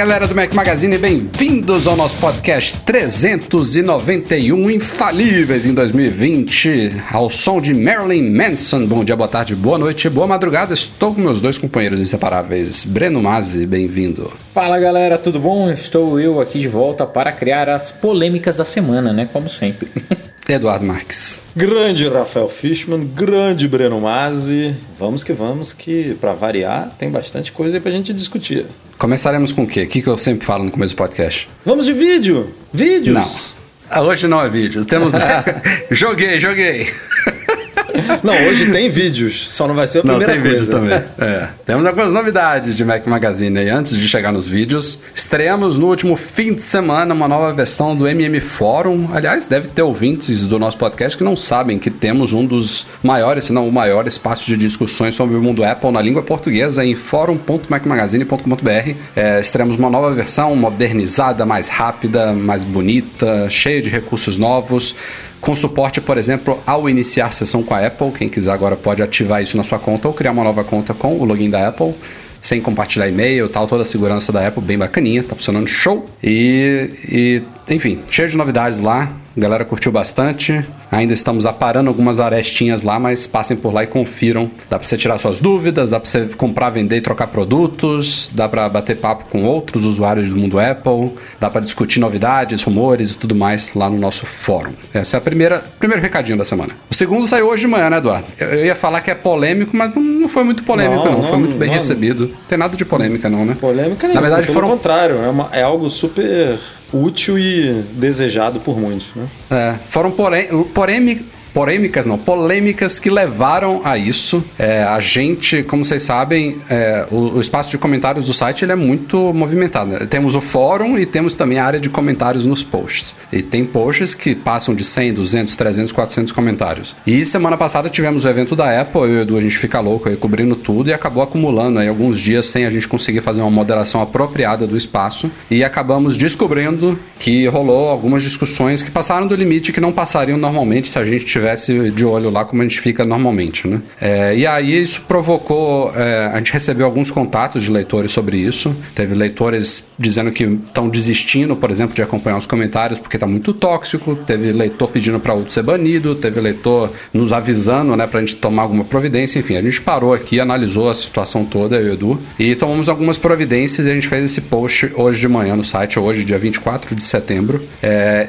Galera do Mac Magazine, bem-vindos ao nosso podcast 391 Infalíveis em 2020, ao som de Marilyn Manson. Bom dia, boa tarde, boa noite, boa madrugada. Estou com meus dois companheiros inseparáveis. Breno Mazzi, bem-vindo. Fala galera, tudo bom? Estou eu aqui de volta para criar as polêmicas da semana, né? Como sempre. Eduardo Marques. Grande Rafael Fishman, grande Breno Mazzi. Vamos que vamos, que para variar tem bastante coisa aí pra gente discutir. Começaremos com o quê? O que eu sempre falo no começo do podcast? Vamos de vídeo! Vídeos! Não. Hoje não é vídeo. Temos. joguei, joguei. Não, hoje tem vídeos, só não vai ser a Não, primeira tem coisa. vídeos também. É. Temos algumas novidades de Mac Magazine aí. Antes de chegar nos vídeos, estreamos no último fim de semana uma nova versão do MM Fórum. Aliás, deve ter ouvintes do nosso podcast que não sabem que temos um dos maiores, se não o maior espaço de discussões sobre o mundo Apple na língua portuguesa em fórum.macmagazine.com.br. É, estreamos uma nova versão modernizada, mais rápida, mais bonita, cheia de recursos novos com suporte, por exemplo, ao iniciar sessão com a Apple. Quem quiser agora pode ativar isso na sua conta ou criar uma nova conta com o login da Apple, sem compartilhar e-mail tal, toda a segurança da Apple, bem bacaninha, tá funcionando show. E, e enfim, cheio de novidades lá. A galera curtiu bastante. Ainda estamos aparando algumas arestinhas lá, mas passem por lá e confiram. Dá pra você tirar suas dúvidas, dá pra você comprar, vender e trocar produtos, dá pra bater papo com outros usuários do mundo Apple, dá pra discutir novidades, rumores e tudo mais lá no nosso fórum. Essa é a primeira primeiro recadinho da semana. O segundo saiu hoje de manhã, né, Eduardo? Eu, ia falar que é polêmico, mas não, foi muito polêmico, não. Não, Foi não, muito bem não. recebido. Não tem nada de polêmica, não, né? Polêmica Na nenhuma, verdade, pelo foram contrário, é, uma- é algo super útil e desejado por muitos, né? É, foram porém, porém, polêmicas, não, polêmicas que levaram a isso. É, a gente, como vocês sabem, é, o, o espaço de comentários do site ele é muito movimentado. né? Temos o fórum e temos também a área de comentários nos posts. E tem posts que passam de 100, 200, 300, 400 comentários. E semana passada tivemos o evento da Apple, eu e o Edu, a gente fica louco aí cobrindo tudo e acabou acumulando aí alguns dias sem a gente conseguir fazer uma moderação apropriada do espaço. E acabamos descobrindo que rolou algumas discussões que passaram do limite que não passariam normalmente se a gente tivesse de olho lá como a gente fica normalmente, né? É, e aí isso provocou, é, a gente recebeu alguns contatos de leitores sobre isso. Teve leitores dizendo que estão desistindo, por exemplo, de acompanhar os comentários porque está muito tóxico. Teve leitor pedindo para outro ser banido. Teve leitor nos avisando, né, para a gente tomar alguma providência. Enfim, a gente parou aqui, analisou a situação toda, eu e o Edu, e tomamos algumas providências e a gente fez esse post hoje de manhã no site, hoje, dia 24 de setembro. É,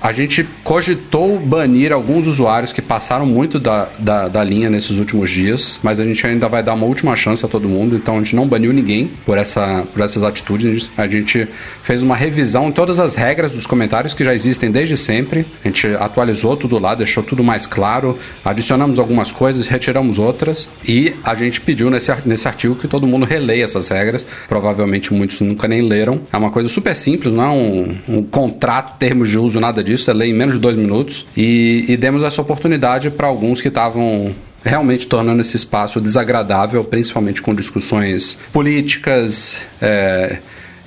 a gente cogitou banir alguns usuários que passaram muito da, da, da linha nesses últimos dias, mas a gente ainda vai dar uma última chance a todo mundo, então a gente não baniu ninguém por, essa, por essas atitudes. A gente fez uma revisão em todas as regras dos comentários que já existem desde sempre. A gente atualizou tudo lá, deixou tudo mais claro, adicionamos algumas coisas, retiramos outras e a gente pediu nesse, nesse artigo que todo mundo releia essas regras. Provavelmente muitos nunca nem leram. É uma coisa super simples, não é um, um contrato, termos de uso, nada disso. Você lê em menos de dois minutos e, e demos essa oportunidade para alguns que estavam realmente tornando esse espaço desagradável, principalmente com discussões políticas é,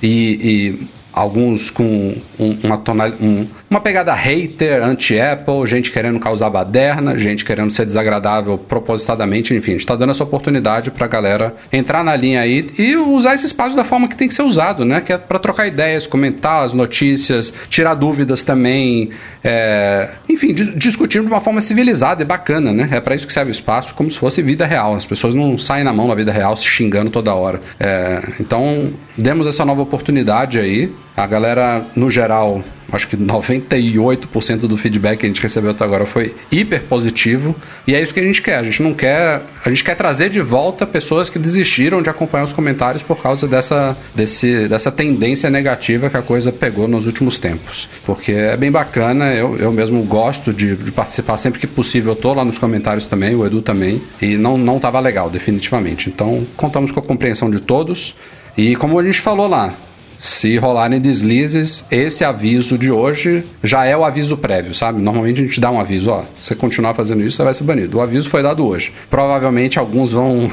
e, e alguns com um- uma, tonal, um- uma pegada hater, anti-Apple, gente querendo causar baderna, gente querendo ser desagradável propositadamente, enfim, a gente está dando essa oportunidade para a galera entrar na linha aí e usar esse espaço da forma que tem que ser usado, né? Que é para trocar ideias, comentar as notícias, tirar dúvidas também, é, enfim, dis- discutir de uma forma civilizada e bacana, né? É para isso que serve o espaço, como se fosse vida real. As pessoas não saem na mão na vida real se xingando toda hora. É, então, demos essa nova oportunidade aí. A galera, no geral, acho que 98% do feedback que a gente recebeu até agora foi hiper positivo. E é isso que a gente quer. A gente não quer. A gente quer trazer de volta pessoas que desistiram de acompanhar os comentários por causa dessa, desse, dessa tendência negativa que a coisa pegou nos últimos tempos. Porque é bem bacana, eu, eu mesmo gosto de, de participar sempre que possível. Eu tô lá nos comentários também, o Edu também. E não, não tava legal, definitivamente. Então, contamos com a compreensão de todos. E como a gente falou lá, se rolarem deslizes, esse aviso de hoje já é o aviso prévio, sabe? Normalmente a gente dá um aviso, ó, se você continuar fazendo isso, você vai ser banido. O aviso foi dado hoje. Provavelmente alguns vão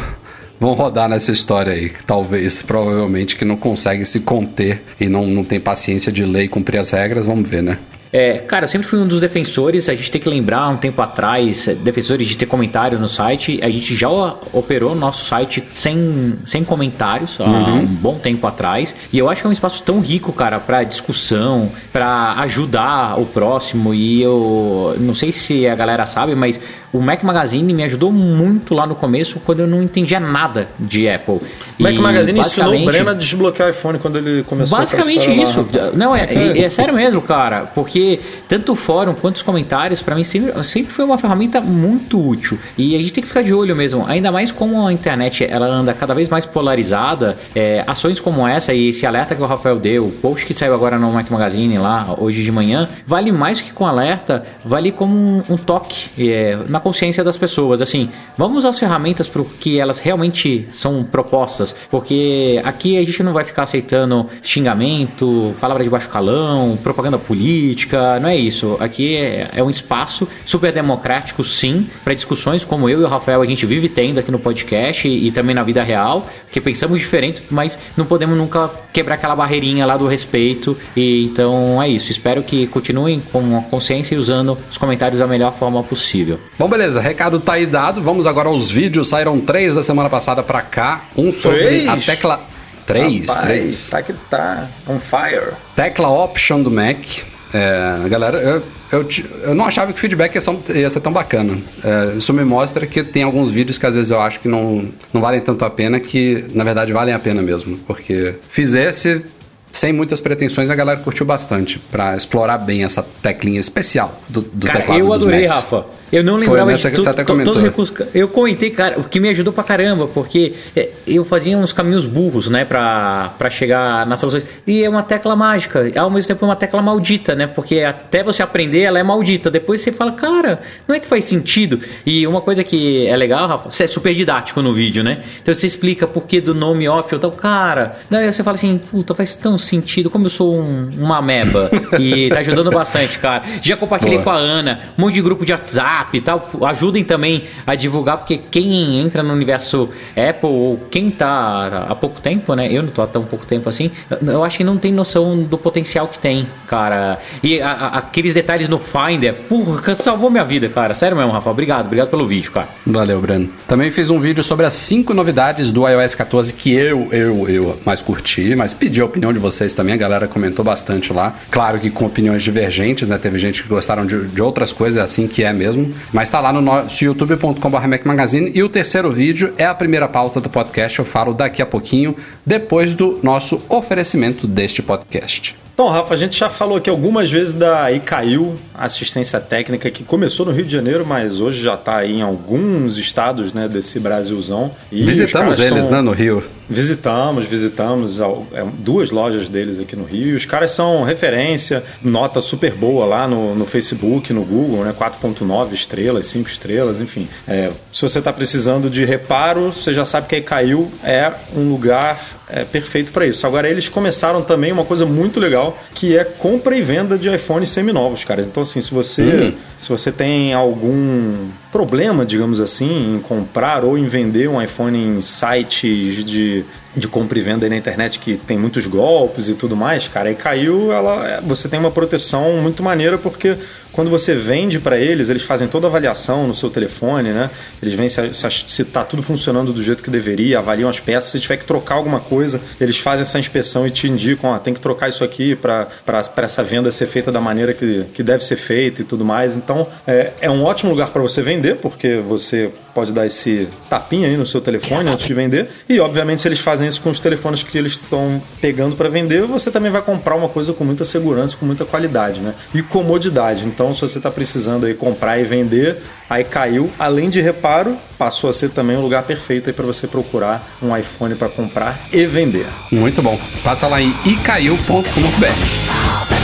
vão rodar nessa história aí, talvez, provavelmente que não consegue se conter e não, não tem paciência de ler e cumprir as regras, vamos ver, né? É, cara, eu sempre fui um dos defensores. A gente tem que lembrar, um tempo atrás, defensores de ter comentários no site. A gente já operou nosso site sem, sem comentários há uhum. um bom tempo atrás. E eu acho que é um espaço tão rico, cara, para discussão, para ajudar o próximo. E eu não sei se a galera sabe, mas o Mac Magazine me ajudou muito lá no começo quando eu não entendia nada de Apple. O Mac Magazine ensinou o Breno a desbloquear o iPhone quando ele começou Basicamente isso. Lá, não, é, é, é, sério mesmo, cara. Porque tanto o fórum quanto os comentários, para mim, sempre, sempre foi uma ferramenta muito útil. E a gente tem que ficar de olho mesmo. Ainda mais como a internet ela anda cada vez mais polarizada, é, ações como essa e esse alerta que o Rafael deu, o post que saiu agora no Mac Magazine lá, hoje de manhã, vale mais que com alerta, vale como um, um toque é, na consciência das pessoas. Assim, vamos as ferramentas para o que elas realmente são propostas, porque aqui a gente não vai ficar aceitando xingamento, palavra de baixo calão, propaganda política, não é isso. Aqui é, é um espaço super democrático, sim, para discussões como eu e o Rafael a gente vive tendo aqui no podcast e, e também na vida real, que pensamos diferentes, mas não podemos nunca quebrar aquela barreirinha lá do respeito. E então é isso. Espero que continuem com a consciência e usando os comentários da melhor forma possível. Bom, beleza. Recado tá aí dado. Vamos agora aos vídeos. Saíram três da semana passada para cá. Um sobre três? a tecla. Três, Rapaz, três. Tá que tá on fire. Tecla Option do Mac. É, galera, eu, eu, eu, não achava que o feedback ia ser, ia ser tão bacana. É, isso me mostra que tem alguns vídeos que às vezes eu acho que não, não valem tanto a pena, que na verdade valem a pena mesmo. Porque fizesse sem muitas pretensões, a galera curtiu bastante para explorar bem essa teclinha especial do, do Cara, teclado eu adorei, Macs. Rafa. Eu não lembrava de tu, todos os recursos. Eu comentei, cara, o que me ajudou pra caramba, porque é, eu fazia uns caminhos burros, né, pra, pra chegar nas soluções. E é uma tecla mágica, ao mesmo tempo é uma tecla maldita, né, porque até você aprender ela é maldita. Depois você fala, cara, não é que faz sentido. E uma coisa que é legal, Rafa, você é super didático no vídeo, né? Então você explica por que do nome option, então, cara, daí você fala assim, puta, faz tão sentido, como eu sou um, uma ameba. e tá ajudando bastante, cara. Já compartilhei Boa. com a Ana, um monte de grupo de WhatsApp WhatsApp e tal, ajudem também a divulgar, porque quem entra no universo Apple ou quem tá há pouco tempo, né? Eu não tô há tão pouco tempo assim, eu acho que não tem noção do potencial que tem, cara. E a, a, aqueles detalhes no Finder, porra, salvou minha vida, cara. Sério mesmo, Rafa. Obrigado, obrigado pelo vídeo, cara. Valeu, Breno. Também fiz um vídeo sobre as cinco novidades do iOS 14 que eu, eu, eu mais curti, mas pedi a opinião de vocês também. A galera comentou bastante lá. Claro que com opiniões divergentes, né? Teve gente que gostaram de, de outras coisas, é assim que é mesmo. Mas está lá no nosso youtube.com.br Magazine. E o terceiro vídeo é a primeira pauta do podcast. Eu falo daqui a pouquinho, depois do nosso oferecimento deste podcast. Então, Rafa, a gente já falou aqui algumas vezes da ICAIL, assistência técnica, que começou no Rio de Janeiro, mas hoje já está em alguns estados né, desse Brasilzão. E Visitamos eles, são... né, no Rio. Visitamos, visitamos é, duas lojas deles aqui no Rio. Os caras são referência, nota super boa lá no, no Facebook, no Google, né? 4.9 estrelas, 5 estrelas, enfim. É, se você está precisando de reparo, você já sabe que a ICAIL é um lugar é, perfeito para isso. Agora, eles começaram também uma coisa muito legal, que é compra e venda de iPhones seminovos, caras. Então, assim, se você, hum. se você tem algum problema, digamos assim, em comprar ou em vender um iPhone em sites de, de compra e venda na internet que tem muitos golpes e tudo mais, cara, aí caiu, ela, você tem uma proteção muito maneira porque Quando você vende para eles, eles fazem toda a avaliação no seu telefone, né? Eles veem se, se, tá tudo funcionando do jeito que deveria, avaliam as peças. Se tiver que trocar alguma coisa, eles fazem essa inspeção e te indicam, ó, tem que trocar isso aqui para essa venda ser feita da maneira que, que deve ser feita e tudo mais. Então, é, é um ótimo lugar para você vender, porque você pode dar esse tapinha aí no seu telefone antes de vender. E, obviamente, se eles fazem isso com os telefones que eles estão pegando para vender, você também vai comprar uma coisa com muita segurança, com muita qualidade, né? E comodidade. Então, se você está precisando aí comprar e vender, aí caiu. Além de reparo, passou a ser também um lugar perfeito aí para você procurar um iPhone para comprar e vender. Muito bom. Passa lá em icaiu.com.br.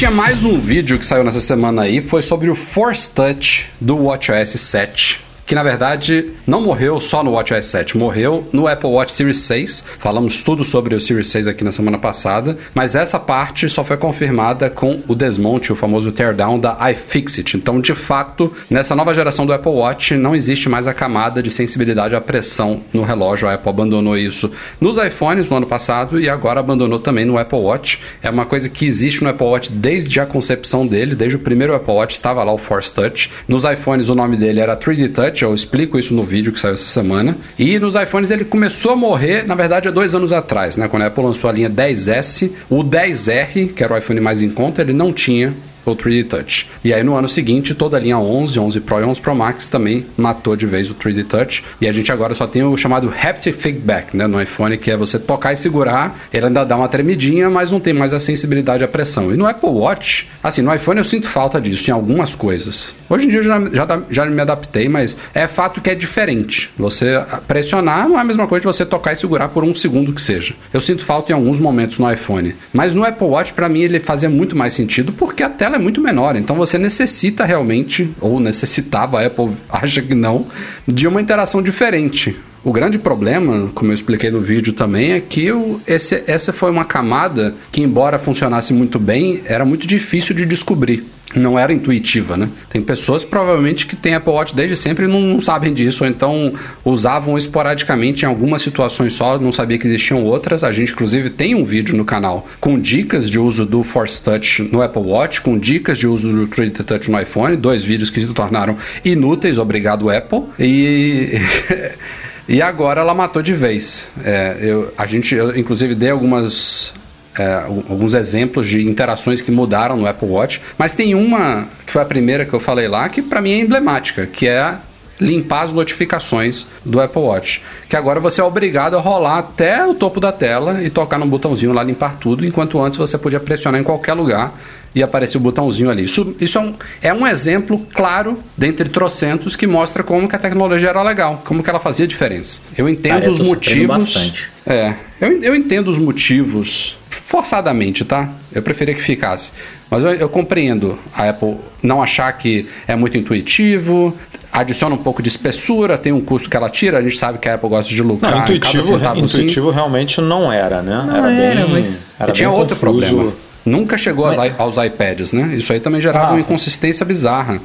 tinha mais um vídeo que saiu nessa semana aí, foi sobre o Force Touch do WatchOS 7 que na verdade não morreu só no WatchOS 7, morreu no Apple Watch Series 6. Falamos tudo sobre o Series 6 aqui na semana passada, mas essa parte só foi confirmada com o desmonte, o famoso teardown da iFixit. Então, de fato, nessa nova geração do Apple Watch não existe mais a camada de sensibilidade à pressão no relógio. A Apple abandonou isso nos iPhones no ano passado e agora abandonou também no Apple Watch. É uma coisa que existe no Apple Watch desde a concepção dele, desde o primeiro Apple Watch estava lá o Force Touch. Nos iPhones o nome dele era 3D Touch eu explico isso no vídeo que saiu essa semana. E nos iPhones ele começou a morrer, na verdade, há dois anos atrás, né? Quando a Apple lançou a linha 10S, o 10R, que era o iPhone mais em conta, ele não tinha o 3D Touch. E aí no ano seguinte, toda a linha 11, 11 Pro e 11 Pro Max também matou de vez o 3D Touch. E a gente agora só tem o chamado Haptic Feedback, né, no iPhone, que é você tocar e segurar, ele ainda dá uma tremidinha, mas não tem mais a sensibilidade à pressão. E no Apple Watch, assim, no iPhone eu sinto falta disso em algumas coisas. Hoje em dia eu já, já, já me adaptei, mas é fato que é diferente. Você pressionar não é a mesma coisa de você tocar e segurar por um segundo que seja. Eu sinto falta em alguns momentos no iPhone. Mas no Apple Watch, para mim, ele fazia muito mais sentido porque a tela é muito menor. Então você necessita realmente, ou necessitava, a Apple acha que não, de uma interação diferente. O grande problema, como eu expliquei no vídeo também, é que esse, essa foi uma camada que, embora funcionasse muito bem, era muito difícil de descobrir não era intuitiva, né? Tem pessoas provavelmente que têm Apple Watch desde sempre e não, não, sabem disso, ou então usavam esporadicamente em algumas situações só, não sabia que existiam outras. A gente, inclusive, tem um vídeo no canal com dicas de uso do Force Touch no Apple Watch, com dicas de uso do 3D Touch no iPhone, dois vídeos que se tornaram inúteis, obrigado Apple. E. e agora ela matou de vez. É, eu, a gente, eu, inclusive, dei algumas é, alguns exemplos de interações que mudaram no Apple Watch, mas tem uma que foi a primeira que eu falei lá que para mim é emblemática, que é limpar as notificações do Apple Watch. Que agora você é obrigado a rolar até o topo da tela e tocar no botãozinho lá limpar tudo, enquanto antes você podia pressionar em qualquer lugar e aparecer o botãozinho ali. Isso, isso é, um, é um exemplo claro, dentre trocentos, que mostra como que a tecnologia era legal, como que ela fazia diferença. Eu entendo Cara, eu os motivos. É, eu, eu entendo os motivos forçadamente, tá? Eu preferia que ficasse. Mas eu, eu, compreendo a Apple não achar que é muito intuitivo, adiciona um pouco de espessura, tem um custo que ela tira, a gente sabe que a Apple gosta de lucrar. Não, intuitivo, intuitivo realmente não era, né? Não era, era bem. Mas... Era tinha bem outro confuso. problema. Nunca chegou mas... aos iPads, né? Isso aí também gerava ah, uma inconsistência bizarra.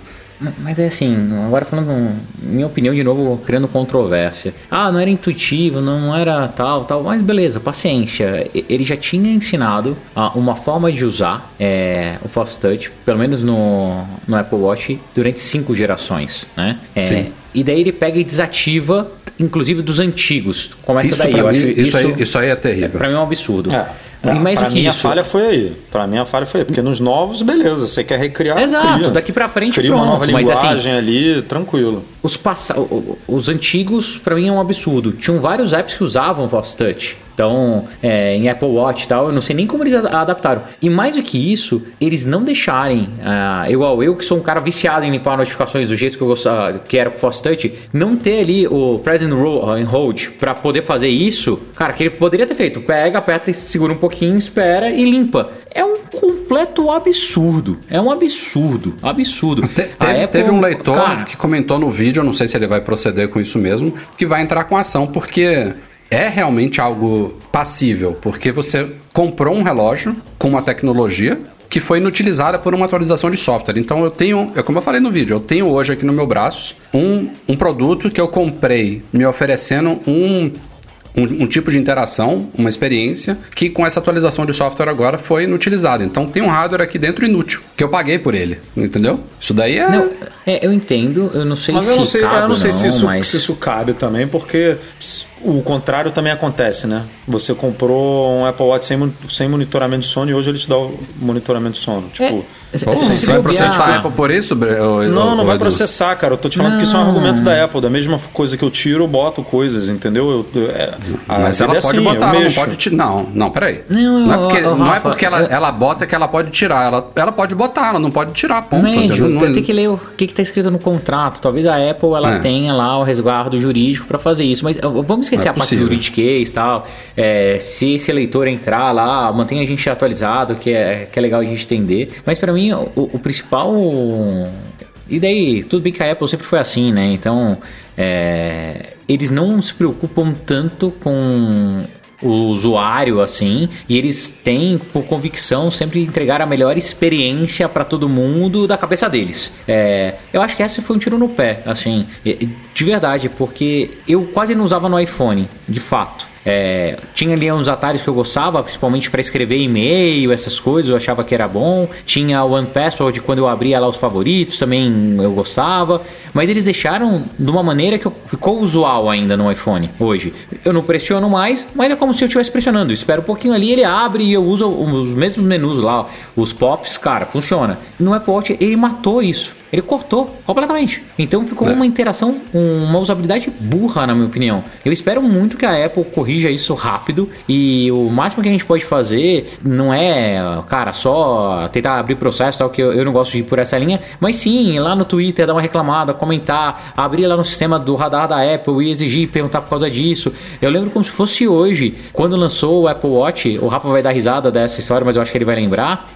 Mas é assim, agora falando, minha opinião de novo, criando controvérsia. Ah, não era intuitivo, não era tal, tal, mas beleza, paciência. Ele já tinha ensinado uma forma de usar é, o Fast Touch, pelo menos no, no Apple Watch, durante cinco gerações, né? É, Sim. E daí ele pega e desativa, inclusive dos antigos. Começa isso daí. Eu mim, acho, isso, aí, isso aí é terrível. É, pra mim é um absurdo. É. E mais pra do que mim, isso. a falha foi aí. Pra mim, a falha foi aí. Porque nos novos, beleza, você quer recriar. Exato, cria. daqui pra frente cria pronto. uma nova linguagem mas, assim, ali, tranquilo. Os, pass... os antigos, pra mim, é um absurdo. Tinham vários apps que usavam Voice Touch. Então, é, em Apple Watch e tal, eu não sei nem como eles adaptaram. E mais do que isso, eles não deixarem, uh, igual eu, que sou um cara viciado em limpar notificações do jeito que eu gostava, que era com Fast Touch, não ter ali o Present Roll em Hold para poder fazer isso, cara, que ele poderia ter feito. Pega, aperta e segura um pouquinho, espera e limpa. É um completo absurdo. É um absurdo. Absurdo. Te, teve, Apple, teve, um leitor cara, que comentou no vídeo, eu não sei se ele vai proceder com isso mesmo, que vai entrar com ação, porque é realmente algo passível, porque você comprou um relógio com uma tecnologia que foi inutilizada por uma atualização de software. Então eu tenho, é como eu falei no vídeo, eu tenho hoje aqui no meu braço um, um produto que eu comprei me oferecendo um um, um, tipo de interação, uma experiência, que com essa atualização de software agora foi inutilizada. Então tem um hardware aqui dentro inútil, que eu paguei por ele, entendeu? Isso daí é. Não, é eu entendo, eu não sei mas se. Eu não sei, cabe, eu não sei não, se, isso, mas... se isso cabe também, porque o contrário também acontece, né? Você comprou um Apple Watch sem, sem monitoramento de sono e hoje ele te dá o monitoramento de sono. Tipo. É, Pô, você vai processar a Apple por isso? Ou, não, não vai processar, cara. Eu tô te falando não. que isso é um argumento da Apple. Da mesma coisa que eu tiro, eu boto coisas, entendeu? Eu, é, Mas ela é pode assim, botar, ela não pode tirar. Não, não, peraí. Não, não, é porque, não é porque ela, ela bota que ela pode tirar. Ela, ela pode botar, ela não pode tirar, ponto. Médio, não, tem que ler o que, que tá escrito no contrato. Talvez a Apple ela é. tenha lá o resguardo jurídico para fazer isso. Mas vamos esquecer é a parte jurídica e tal. É, se esse eleitor entrar lá, mantenha a gente atualizado, que é, que é legal a gente entender. Mas para mim, o, o principal. E daí, tudo bem que a Apple sempre foi assim, né? Então, é, eles não se preocupam tanto com o usuário assim, e eles têm por convicção sempre entregar a melhor experiência para todo mundo da cabeça deles. É, eu acho que essa foi um tiro no pé, assim, de verdade, porque eu quase não usava no iPhone, de fato. É, tinha ali uns atalhos que eu gostava, principalmente para escrever e-mail, essas coisas, eu achava que era bom. Tinha o One Password quando eu abria lá os favoritos, também eu gostava. Mas eles deixaram de uma maneira que ficou usual ainda no iPhone hoje. Eu não pressiono mais, mas é como se eu estivesse pressionando. Espero um pouquinho ali, ele abre e eu uso os mesmos menus lá, os pops, cara, funciona. No Apple Watch ele matou isso. Ele cortou completamente. Então ficou é. uma interação, uma usabilidade burra, na minha opinião. Eu espero muito que a Apple corrija isso rápido e o máximo que a gente pode fazer não é, cara, só tentar abrir processo, tal, que eu, eu não gosto de ir por essa linha, mas sim, lá no Twitter dar uma reclamada, comentar, abrir lá no sistema do radar da Apple e exigir, perguntar por causa disso. Eu lembro como se fosse hoje, quando lançou o Apple Watch, o Rafa vai dar risada dessa história, mas eu acho que ele vai lembrar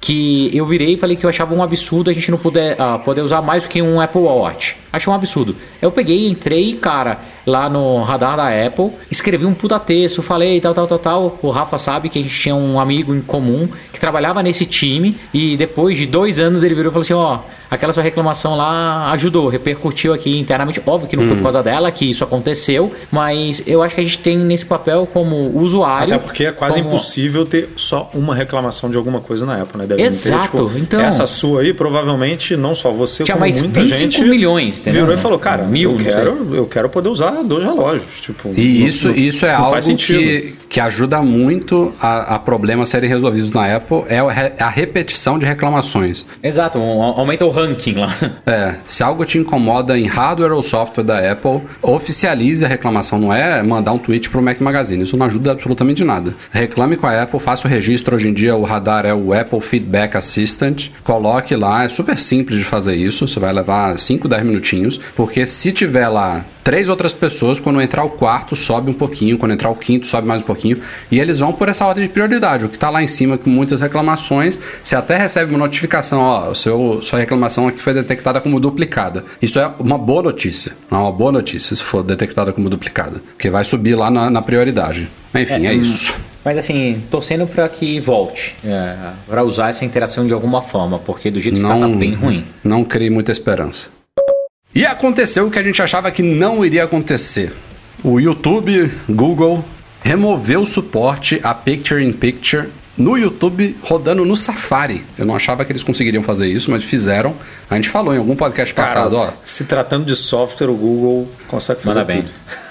que eu virei e falei que eu achava um absurdo a gente não poder, uh, poder usar mais do que um Apple Watch. Achei um absurdo. Eu peguei, entrei, cara, lá no radar da Apple, escrevi um puta texto, falei tal, tal, tal, tal. O Rafa sabe que a gente tinha um amigo em comum que trabalhava nesse time e depois de dois anos ele virou e falou assim: ó, aquela sua reclamação lá ajudou, repercutiu aqui internamente. Óbvio que não hum. foi por causa dela que isso aconteceu, mas eu acho que a gente tem nesse papel como usuário. Até porque é quase como... impossível ter só uma reclamação de alguma coisa na Apple, né? Deve Exato. Ter, tipo, então, essa sua aí, provavelmente, não só você, tinha como mais muita 25 gente. milhões, entendeu? Virou e falou, cara, Mil, eu, quero, eu quero poder usar dois relógios. Tipo, e isso, não, isso é algo que, que ajuda muito a, a, problemas serem resolvidos na Apple, é a repetição de reclamações. Exato, aumenta o ranking lá. É, se algo te incomoda em hardware ou software da Apple, oficialize a reclamação, não é mandar um tweet pro Mac Magazine, isso não ajuda absolutamente nada. Reclame com a Apple, faça o registro, hoje em dia o radar é o Apple Feedback Assistant, coloque lá, é super simples de fazer isso, você vai levar 5, 10 minutinhos, porque se tiver lá três outras pessoas, quando entrar o quarto, sobe um pouquinho, quando entrar o quinto, sobe mais um pouquinho, e eles vão por essa ordem de prioridade. O que está lá em cima com muitas reclamações, você até recebe uma notificação, ó, seu, sua reclamação aqui foi detectada como duplicada. Isso é uma boa notícia, é uma boa notícia se for detectada como duplicada, porque vai subir lá na, na prioridade. Enfim, é, é isso. Mas assim, torcendo para que volte, é, para usar essa interação de alguma forma, porque do jeito que não, tá, tá bem ruim. Não crie muita esperança. E aconteceu o que a gente achava que não iria acontecer. O YouTube, Google, removeu o suporte a Picture in Picture no YouTube rodando no Safari. Eu não achava que eles conseguiriam fazer isso, mas fizeram. A gente falou em algum podcast Cara, passado, ó. Se tratando de software, o Google consegue fazer Manda bem.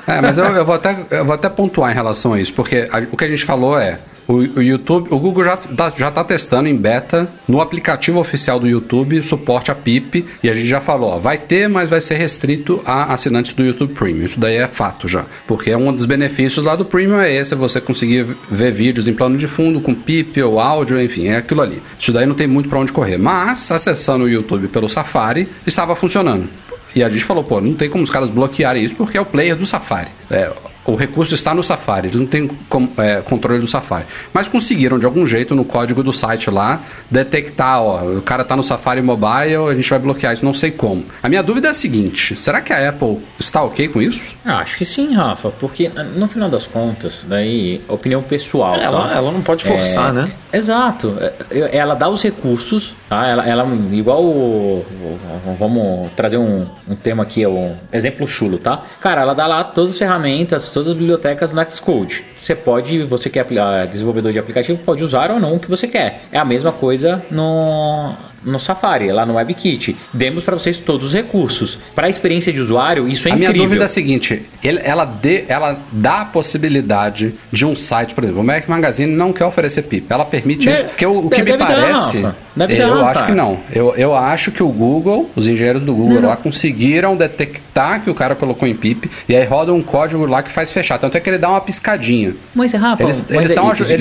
É, mas eu, eu, vou até, eu vou até pontuar em relação a isso, porque a, o que a gente falou é o, o, YouTube, o Google já está já tá testando em beta no aplicativo oficial do YouTube suporte a PIP e a gente já falou, ó, vai ter, mas vai ser restrito a assinantes do YouTube Premium. Isso daí é fato já, porque é um dos benefícios lá do Premium é esse, você conseguir ver vídeos em plano de fundo com PIP ou áudio, enfim, é aquilo ali. Isso daí não tem muito para onde correr. Mas acessando o YouTube pelo Safari estava funcionando. E a gente falou, pô, não tem como os caras bloquearem isso porque é o player do Safari. É, o recurso está no Safari, eles não têm com, é, controle do Safari. Mas conseguiram, de algum jeito, no código do site lá, detectar, ó, o cara está no Safari Mobile, a gente vai bloquear isso, não sei como. A minha dúvida é a seguinte, será que a Apple está ok com isso? Ah, acho que sim, Rafa, porque no final das contas, daí, opinião pessoal, ela, tá? ela não pode forçar, é, né? Exato. É, ela dá os recursos, tá? Ela, ela igual o, o, Vamos trazer um, um tema aqui, um exemplo chulo, tá? Cara, ela dá lá todas as ferramentas, todas as bibliotecas no Xcode. Você pode, você que é desenvolvedor de aplicativo, pode usar ou não o que você quer. É a mesma coisa no, no Safari, lá no WebKit. Demos para vocês todos os recursos. Para a experiência de usuário, isso é a incrível. A minha dúvida é a seguinte: ele, ela, dê, ela dá a possibilidade de um site, por exemplo, o Mac Magazine não quer oferecer PIP. Ela permite isso, porque o, o que me parece. Dar, eu dar, acho cara. que não. Eu, eu acho que o Google, os engenheiros do Google não, lá, conseguiram detectar que o cara colocou em PIP e aí roda um código lá que faz fechar. Tanto é que ele dá uma piscadinha. Mas, Rafa, eles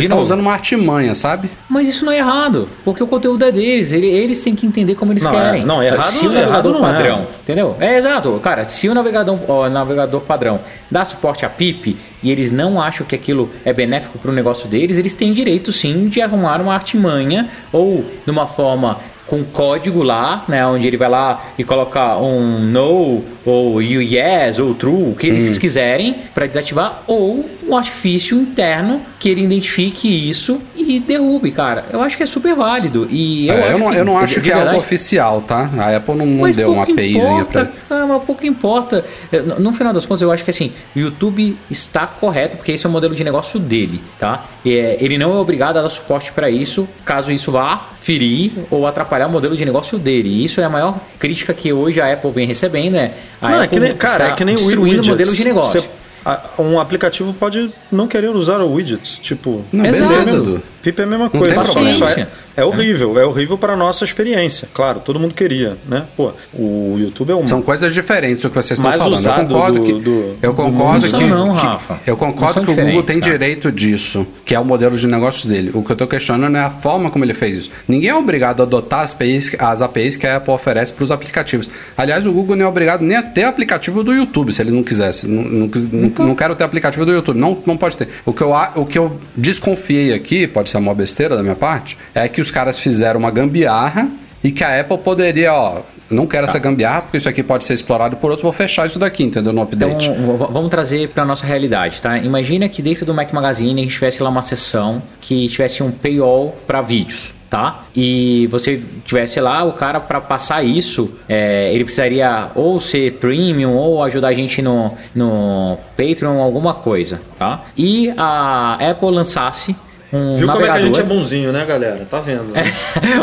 estão usando uma artimanha, sabe? Mas isso não é errado, porque o conteúdo é deles. Eles eles têm que entender como eles não, querem. É, não, errado, se o navegador padrão, é. entendeu? É exato, cara. Se o navegador, ó, navegador padrão dá suporte a PIP e eles não acham que aquilo é benéfico para o negócio deles, eles têm direito sim de arrumar uma artimanha ou de uma forma com código lá, né, onde ele vai lá e coloca um no ou yes ou true, o que hum. eles quiserem para desativar ou um artifício interno que ele identifique isso e derrube, cara. Eu acho que é super válido e eu, é, acho eu não, que, eu não acho que é algo oficial, tá? A Apple não, não deu uma APIzinha para ah, mas pouco importa. No final das contas, eu acho que assim, o YouTube está correto porque esse é o modelo de negócio dele, tá? É, ele não é obrigado a dar suporte para isso, caso isso vá ferir ou atrapalhar o modelo de negócio dele. E isso é a maior crítica que hoje a Apple vem recebendo, né? A não, Apple é que nem, cara, é que nem o modelo de negócio. Você, um aplicativo pode não querer usar o widgets, tipo, não, beleza. Pip é a mesma coisa. Só é, é horrível, é horrível para nossa experiência. Claro, todo mundo queria, né? Pô, o YouTube é um São coisas diferentes o que vocês estão mais falando. Usado eu concordo do, que do, eu concordo do que, não, que Rafa. eu concordo que o Google tem cara. direito disso, que é o modelo de negócios dele. O que eu estou questionando é a forma como ele fez isso. Ninguém é obrigado a adotar as APIs, as APIs que a Apple oferece para os aplicativos. Aliás, o Google não é obrigado nem a ter aplicativo do YouTube, se ele não quisesse. Não, não, então. não quero ter aplicativo do YouTube. Não, não pode ter. O que, eu, o que eu desconfiei aqui, pode ser uma besteira da minha parte, é que os caras fizeram uma gambiarra e que a Apple poderia, ó, não quero essa gambiarra porque isso aqui pode ser explorado por outros, vou fechar isso daqui, entendeu? No update. Então, vamos trazer para nossa realidade, tá? Imagina que dentro do Mac Magazine a gente tivesse lá uma seção que tivesse um paywall para vídeos. Tá? E você tivesse lá o cara para passar isso, é, ele precisaria ou ser premium ou ajudar a gente no, no Patreon, alguma coisa, tá? E a Apple lançasse um Viu navegador. como é que a gente é bonzinho, né, galera? Tá vendo? Né?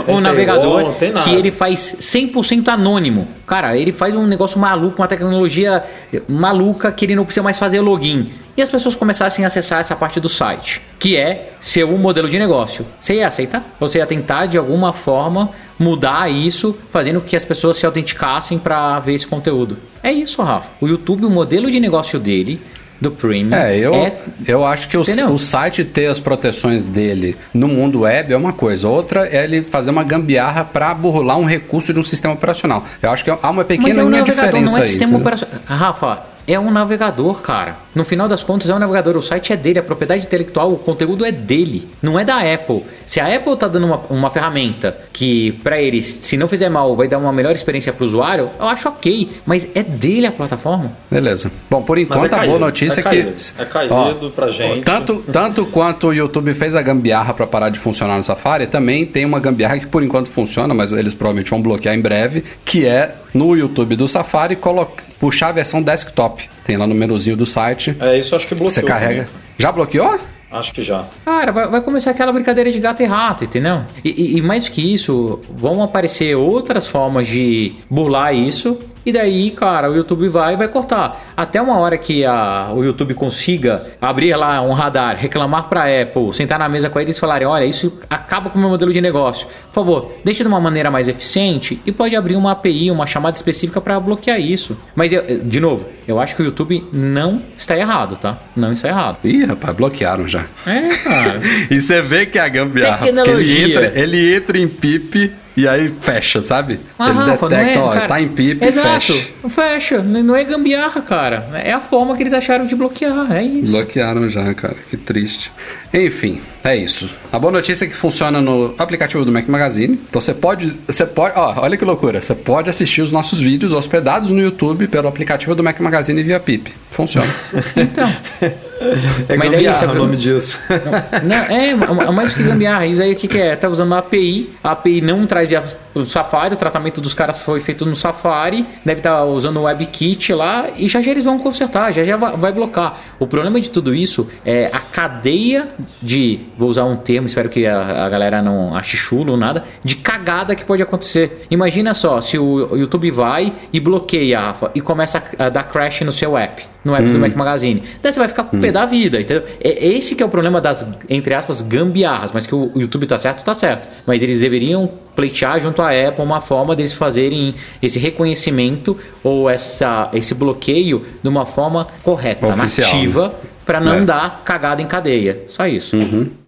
É, um navegador que ele faz 100% anônimo. Cara, ele faz um negócio maluco, uma tecnologia maluca que ele não precisa mais fazer login. E as pessoas começassem a acessar essa parte do site, que é seu modelo de negócio. Você ia aceitar? Você ia tentar de alguma forma mudar isso, fazendo com que as pessoas se autenticassem para ver esse conteúdo? É isso, Rafa. O YouTube, o modelo de negócio dele do Premium. É, eu, é... eu acho que o, o, site ter as proteções dele no mundo web é uma coisa. Outra é ele fazer uma gambiarra para burlar um recurso de um sistema operacional. Eu acho que há uma pequena Mas é um diferença não é aí. Sistema operacional. Rafa, é um navegador, cara. No final das contas, é um navegador. O site é dele, a propriedade intelectual, o conteúdo é dele, não é da Apple. Se a Apple tá dando uma, uma ferramenta que, para eles, se não fizer mal, vai dar uma melhor experiência para o usuário, eu acho ok. Mas é dele a plataforma. Beleza. Bom, por enquanto, é caído, a boa notícia é, caído, que. É caído ó, pra gente. Tanto, tanto quanto o YouTube fez a gambiarra para parar de funcionar no Safari, também tem uma gambiarra que por enquanto funciona, mas eles provavelmente vão bloquear em breve, que é no YouTube do Safari colocar puxar a versão desktop. Tem lá no menuzinho do site. É, isso acho que bloqueou. Você carrega. Também. Já bloqueou? Acho que já. Cara, vai, vai, começar aquela brincadeira de gato e rato, entendeu? E, e, e mais que isso, vão aparecer outras formas de burlar isso e daí, cara, o YouTube vai e vai cortar. Até uma hora que a, o YouTube consiga abrir lá um radar, reclamar para a Apple, sentar na mesa com eles e falarem: olha, isso acaba com o meu modelo de negócio. Por favor, deixe de uma maneira mais eficiente e pode abrir uma API, uma chamada específica para bloquear isso. Mas, eu, de novo, eu acho que o YouTube não está errado, tá? Não está errado. Ih, rapaz, bloquearam já. É, cara. e você vê que a gambiarra. Ele entra, ele entra em PIP e aí fecha, sabe? Ah, Eles Rafa, detectam, é, ó, cara, tá em PIP Exato, fecha. fecha. Não é gambiarra, cara. É a forma que eles acharam de bloquear, é isso. Bloquearam já, cara. Que triste. Enfim, é isso. A boa notícia é que funciona no aplicativo do Mac Magazine. Então você pode, você pode, ó, olha que loucura. Você pode assistir os nossos vídeos hospedados no YouTube pelo aplicativo do Mac Magazine via PIP. Funciona. então, É Mas gambiarra daí, o nome disso. Não, não, é, mais do que gambiarra. Isso aí o que, que é? Tá usando a API. A API não traz I just o Safari, o tratamento dos caras foi feito no Safari. Deve estar tá usando o WebKit lá. E já já eles vão consertar, já já vai blocar. O problema de tudo isso é a cadeia de. Vou usar um termo, espero que a, a galera não ache chulo ou nada. De cagada que pode acontecer. Imagina só, se o YouTube vai e bloqueia, Rafa, e começa a dar crash no seu app no app hum. do Mac Magazine. Daí você vai ficar com o hum. pé da vida, entendeu? É, esse que é o problema das, entre aspas, gambiarras, mas que o YouTube tá certo, tá certo. Mas eles deveriam pleitear junto à Apple uma forma deles fazerem esse reconhecimento ou essa, esse bloqueio de uma forma correta, Oficial. nativa, para não é. dar cagada em cadeia. Só isso. Uhum.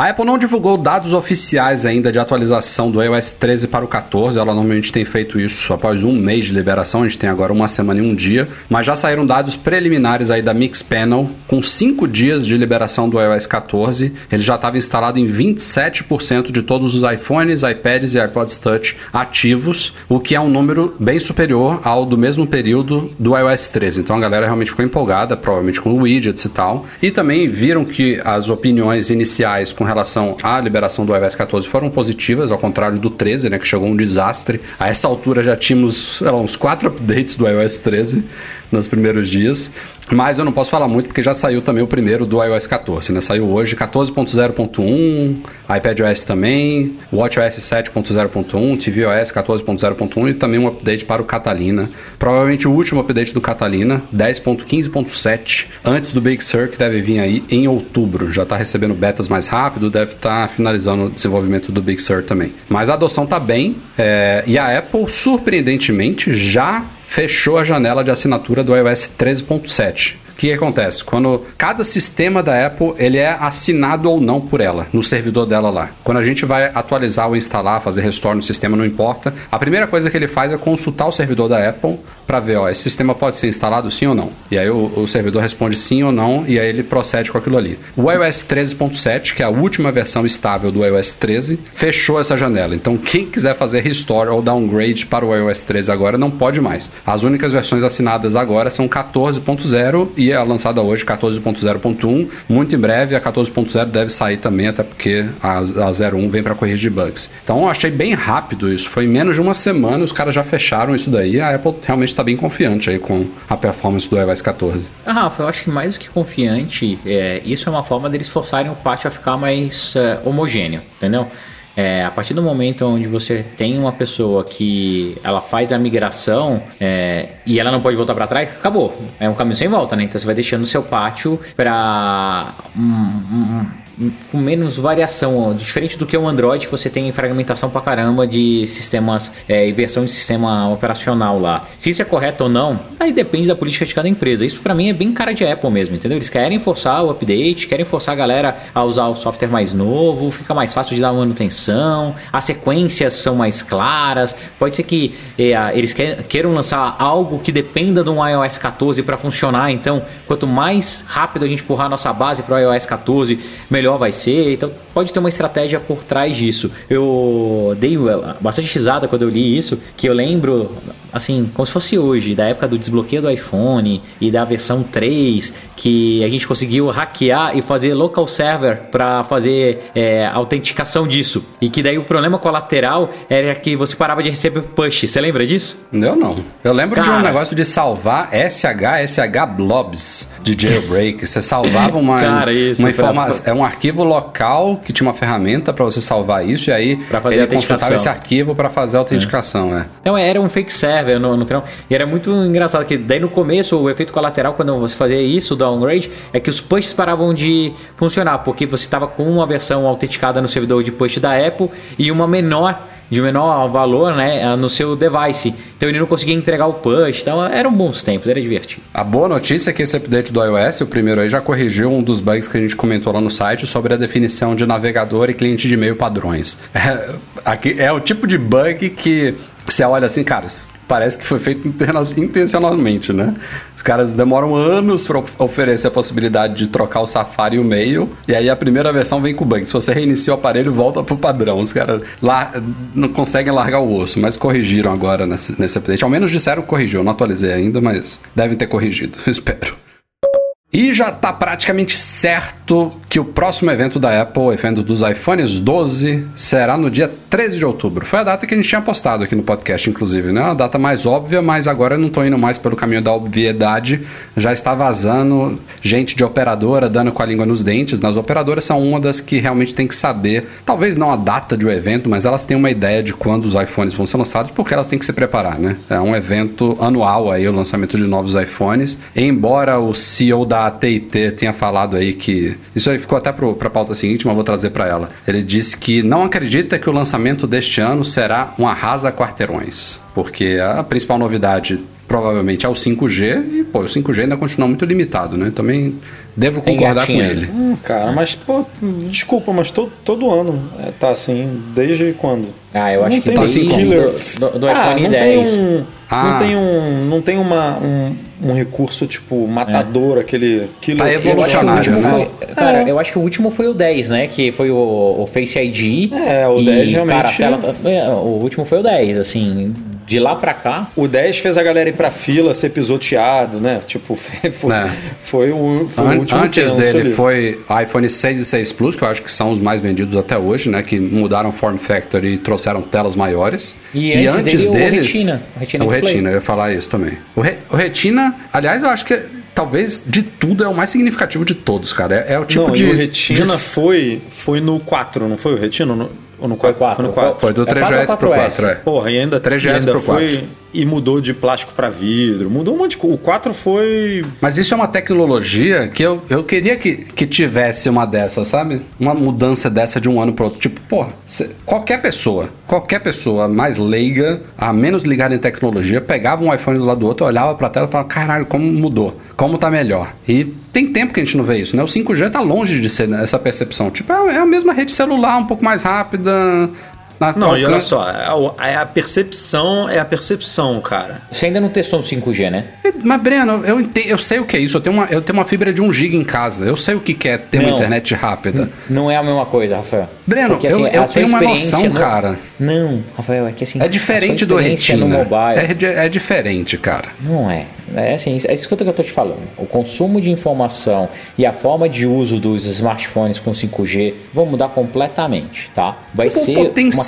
A Apple não divulgou dados oficiais ainda de atualização do iOS 13 para o 14. Ela normalmente tem feito isso após um mês de liberação. A gente tem agora uma semana e um dia. Mas já saíram dados preliminares aí da Mixpanel com cinco dias de liberação do iOS 14. Ele já estava instalado em 27% de todos os iPhones, iPads e iPods Touch ativos, o que é um número bem superior ao do mesmo período do iOS 13. Então a galera realmente ficou empolgada, provavelmente com widgets e tal. E também viram que as opiniões iniciais com relação à liberação do iOS 14 foram positivas, ao contrário do 13, né, que chegou um desastre. A essa altura já tínhamos lá, uns quatro updates do iOS 13 nos primeiros dias. Mas eu não posso falar muito porque já saiu também o primeiro do iOS 14, né? Saiu hoje 14.0.1, iPadOS também, WatchOS 7.0.1, tvOS 14.0.1 e também um update para o Catalina. Provavelmente o último update do Catalina, 10.15.7, antes do Big Sur, que deve vir aí em outubro. Já está recebendo betas mais rápido, deve estar tá finalizando o desenvolvimento do Big Sur também. Mas a adoção está bem é, e a Apple, surpreendentemente, já fechou a janela de assinatura do iOS 13.7 que, acontece? Quando cada sistema da Apple ele é assinado ou não por ela, no servidor dela lá. Quando a gente vai atualizar ou instalar, fazer restore no sistema, não importa. A primeira coisa que ele faz é consultar o servidor da Apple para ver, ó, esse sistema pode ser instalado sim ou não. E aí o, o, servidor responde sim ou não e aí ele procede com aquilo ali. O iOS 13.7, que é a última versão estável do iOS 13, fechou essa janela. Então quem quiser fazer restore ou downgrade para o iOS 13 agora não pode mais. As únicas versões assinadas agora são 14.0 e a lançada hoje 14.0.1. Muito em breve a 14.0 deve sair também, até porque a, a 01 vem para corrigir bugs. Então eu achei bem rápido isso. Foi em menos de uma semana os caras já fecharam isso daí. A Apple realmente está bem confiante aí com a performance do iOS 14. Ah, Rafa, eu acho que mais do que confiante, é, isso é uma forma deles forçarem o pátio a ficar mais é, homogêneo, entendeu? É, a partir do momento onde você tem uma pessoa que ela faz a migração é, e ela não pode voltar para trás, acabou. É um caminho sem volta, né? Então você vai deixando o seu pátio para um, com menos variação, diferente do que o Android, que você tem fragmentação pra caramba de sistemas é, e versão de sistema operacional lá. Se isso é correto ou não, aí depende da política de cada empresa. Isso para mim é bem cara de Apple mesmo, entendeu? Eles querem forçar o update, querem forçar a galera a usar o software mais novo, fica mais fácil de dar manutenção, as sequências são mais claras. Pode ser que é, eles queiram lançar algo que dependa de um iOS 14 para funcionar, então quanto mais rápido a gente empurrar a nossa base para o iOS 14, melhor melhor vai ser. Então pode ter uma estratégia por trás disso. Eu dei bastante risada quando eu li isso, que eu lembro, assim, como se fosse hoje, da época do desbloqueio do iPhone e da versão 3, que a gente conseguiu hackear e fazer local server para fazer é, autenticação disso. E que daí o problema colateral era que você parava de receber push. Você lembra disso? Eu não. Eu lembro Cara, de um negócio de salvar SH, SH blobs de jailbreak. Você salvava uma, Cara, isso, uma informação. É um arquivo local que tinha uma ferramenta para você salvar isso e aí pra fazer ele consultava esse arquivo para fazer a autenticação, é. é. Então era um fake server no, no, final. E era muito engraçado que daí no começo o efeito colateral quando você fazia isso, o downgrade, é que os pushes paravam de funcionar, porque você estava com uma versão autenticada no servidor de push da Apple e uma menor de menor valor né, no seu device. Então ele não conseguia entregar o push. Então eram bons tempos, era divertido. A boa notícia é que esse update do iOS, o primeiro aí, já corrigiu um dos bugs que a gente comentou lá no site sobre a definição de navegador e cliente de e-mail padrões. É, aqui, é o tipo de bug que você olha assim, cara, parece que foi feito intencionalmente, né? Os caras demoram anos para oferecer a possibilidade de trocar o Safari e o Mail, e aí a primeira versão vem com bug. Se você reinicia o aparelho, volta pro padrão. Os caras lá não conseguem largar o osso, mas corrigiram agora nesse, nesse update. Ao menos disseram que corrigiu. Não atualizei ainda, mas devem ter corrigido, espero. E já está praticamente certo que o próximo evento da Apple, o evento dos iPhones 12, será no dia 13 de outubro. Foi a data que a gente tinha postado aqui no podcast, inclusive, né? A data mais óbvia, mas agora eu não estou indo mais pelo caminho da obviedade. Já está vazando gente de operadora dando com a língua nos dentes. Nas operadoras são uma das que realmente tem que saber, talvez não a data do evento, mas elas têm uma ideia de quando os iPhones vão ser lançados, porque elas têm que se preparar, né? É um evento anual aí, o lançamento de novos iPhones. Embora o CEO da AT&T tenha falado aí que isso aí ficou até para a pauta seguinte, mas vou trazer para ela. Ele disse que não acredita que o lançamento deste ano será um arrasa quarteirões, porque a principal novidade provavelmente é o 5G e pô, o 5G ainda continua muito limitado, né? Também devo concordar com ele. Hum, cara, mas pô, desculpa, mas todo, todo ano é, tá assim, desde quando? Ah, eu acho não que tem tá assim killer. Do, do, do ah, iPhone não 10. Tem um, Ah. Não tem um, não tem uma, um, um recurso tipo matador, aquele killer Tá o evolucionário, último né? foi, cara, É. eu acho que o último foi o 10, né? Que foi o, o Face ID. É, o e, 10 realmente- Cara, tela, tá- é, o último foi o 10, assim. De lá pra cá. O 10 fez a galera ir pra fila, ser pisoteado, né? Tipo, foi, foi, É. foi o, foi o An- último Antes dele ali. foi iPhone 6 e 6 Plus, que eu acho que são os mais vendidos até hoje, né? Que mudaram o form factor e trouxeram telas maiores. E antes dele, o Retina, o Retina o. Retina, eu ia falar isso também. O, Re- o Retina, aliás, eu acho que talvez de tudo é o mais significativo de todos, cara. É, é o tipo não, de. e o Retina de- foi, foi no 4, não foi o Retina? No, ou no 4? quatro. Foi no 4. Foi do É 3GS pro 4S. 4, é. Porra, e ainda, 3GS e ainda pro foi. E mudou de plástico pra vidro. Mudou um monte de coisa. O 4 foi. Mas isso é uma tecnologia que eu, eu queria que, que tivesse uma dessa, sabe? Uma mudança dessa de um ano pro outro. Tipo, porra, cê- qualquer pessoa, qualquer pessoa mais leiga, a menos ligada em tecnologia, pegava um iPhone do lado do outro, olhava pra tela e falava, caralho, como mudou? Como tá melhor? E tem tempo que a gente não vê isso, né? O 5G tá longe de ser essa percepção. Tipo, é é a mesma rede celular, um pouco mais rápida. Na- Não, e olha só, é a, a percepção é a percepção, cara. Você ainda não testou o 5G, né? Mas, Breno, eu, ente- eu sei o que é isso. Eu tenho, uma, eu tenho uma fibra de 1 GB em casa. Eu sei o que é ter uma Não. internet rápida. Não é a mesma coisa, Rafael. Breno, eu- eu a sua tenho uma noção, no- cara. Não, Rafael, é que assim. É diferente a do Retina. no mobile. É, é diferente, cara. Não é. É assim, é escuta o que eu tô te falando. O consumo de informação e a forma de uso dos smartphones com 5G vão mudar completamente, tá? Vai O ser uma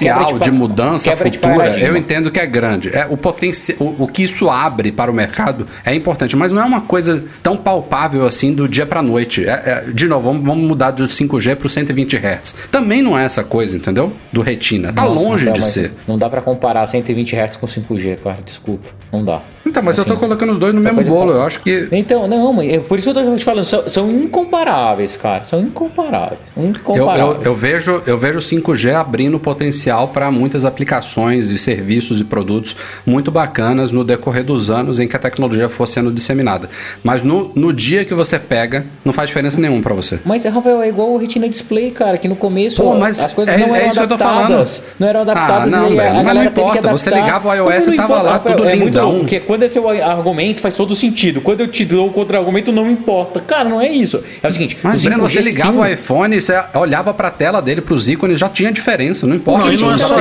potencial de, pa- mudança de futura, eu entendo que é grande. É, o, potenci... o, o que isso abre para o mercado é importante, mas não é uma coisa tão palpável assim do dia para noite. É- é- de novo, vamos, vamos mudar do 5G para 120 Hz. Também não é essa coisa, entendeu? Do retina. Tá Nossa, longe Rafael, de ser. Não dá pra comparar 120 Hz com 5G, cara. Desculpa. Não dá. Então, mas eu tô Assim, colocando os dois no mesmo coisa bolo. Eu acho que Então, não, eu- por isso que eu tô te falando, são, são incomparáveis, cara. São incomparáveis. Eu, Incomparáveis. eu, eu vejo eu vejo o 5G abrindo potencial para muitas aplicações e serviços e produtos muito bacanas no decorrer dos anos em que a tecnologia for sendo disseminada. Mas no, no dia que você pega, não faz diferença nenhuma para você. Mas, Rafael, é igual o Retina Display, cara, que no começo Pô, as coisas é- não é eram isso que eu tô adaptadas. falando. Não eram adaptadas Ah, não, velho, mas não importa, você ligava o iOS e tava lá Rafael? tudo é lindão. Porque quando é seu argumento faz todo sentido. Quando eu te dou contra-argumento, não importa. Cara, não é isso. É o seguinte, Mas, o Breno, 5G você ligava o iPhone, você olhava para a tela dele, para os ícones, já tinha diferença. Não importa Não, não é só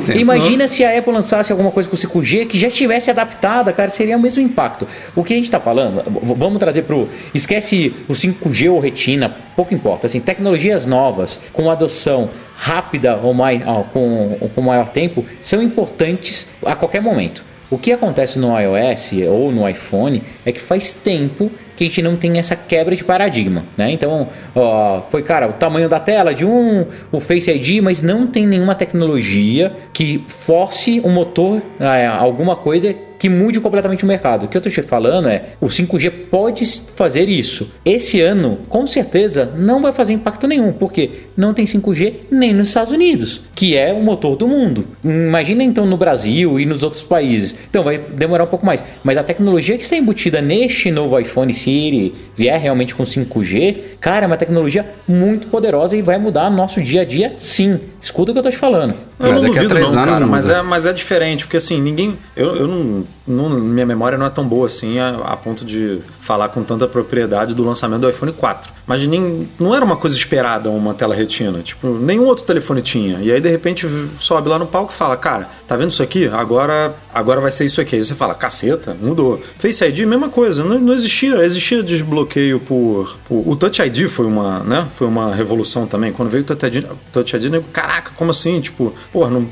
tempo. Imagina se a Apple lançasse alguma coisa com 5G que já tivesse adaptada, cara, seria o mesmo impacto. O que a gente está falando, vamos trazer pro. Esquece o 5G ou retina, pouco importa. Assim, tecnologias novas, com adoção rápida ou mais, com, com maior tempo, são importantes a qualquer momento. O que acontece no iOS ou no iPhone é que faz tempo que a gente não tem essa quebra de paradigma, né? Então, ó, foi, cara, o tamanho da tela de um, o Face ID, mas não tem nenhuma tecnologia que force o motor a alguma coisa que mude completamente o mercado. O que eu tô te falando é, o 5G pode fazer isso. Esse ano, com certeza, não vai fazer impacto nenhum, porque não tem 5G nem nos Estados Unidos, que é o motor do mundo. Imagina então no Brasil e nos outros países. Então vai demorar um pouco mais. Mas a tecnologia que está embutida neste novo iPhone, se ele vier realmente com 5G, cara, é uma tecnologia muito poderosa e vai mudar nosso dia a dia, sim. Escuta o que eu tô te falando. Eu É, não daqui a duvido não, cara, mas é, mas é diferente, porque assim, ninguém. Eu, eu não não, minha memória não é tão boa assim a, a, ponto de falar com tanta propriedade do lançamento do iPhone 4. Mas nem, não era uma coisa esperada uma tela retina. Tipo, nenhum outro telefone tinha. E aí, de repente, sobe lá no palco e fala: Cara, tá vendo isso aqui? Agora, agora vai ser isso aqui. Aí você fala: Caceta, mudou. Face ID, mesma coisa. Não, não existia. Existia desbloqueio por, por, O Touch ID foi uma, né? Foi uma revolução também. Quando veio o Touch ID, Touch ID caraca, como assim? Tipo, pô, não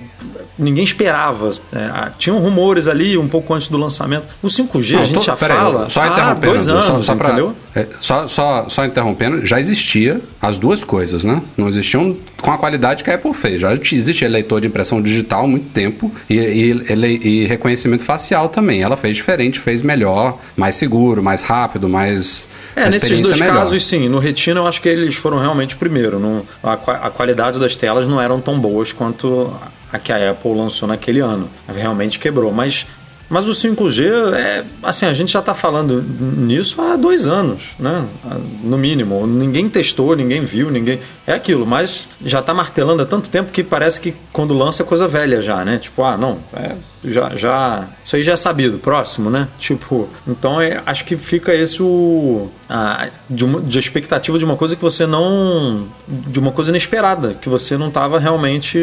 ninguém esperava. É, tinham rumores ali um pouco antes do lançamento. O 5G não, a gente tô, já fala aí, só há dois anos, só, só pra, entendeu? É, só, só, só interrompendo, já existia as duas coisas, né? Não existiam com a qualidade que a Apple fez. Já existe leitor de impressão digital há muito tempo e, e, e reconhecimento facial também. Ela fez diferente, fez melhor, mais seguro, mais rápido, mais é, nesses dois melhor. casos, sim. No Retina, eu acho que eles foram realmente primeiro. A, a, qualidade das telas não eram tão boas quanto a que a Apple lançou naquele ano. Realmente quebrou. Mas mas o 5G, é, assim, a gente já está falando nisso há dois anos, né? no mínimo. Ninguém testou, ninguém viu, ninguém. É aquilo, mas já está martelando há tanto tempo que parece que quando lança é coisa velha já, né? Tipo, ah, não, é, já, já. Isso aí já é sabido, próximo, né? Tipo, então é, acho que fica esse o. A, de, uma, de expectativa de uma coisa que você não. de uma coisa inesperada, que você não estava realmente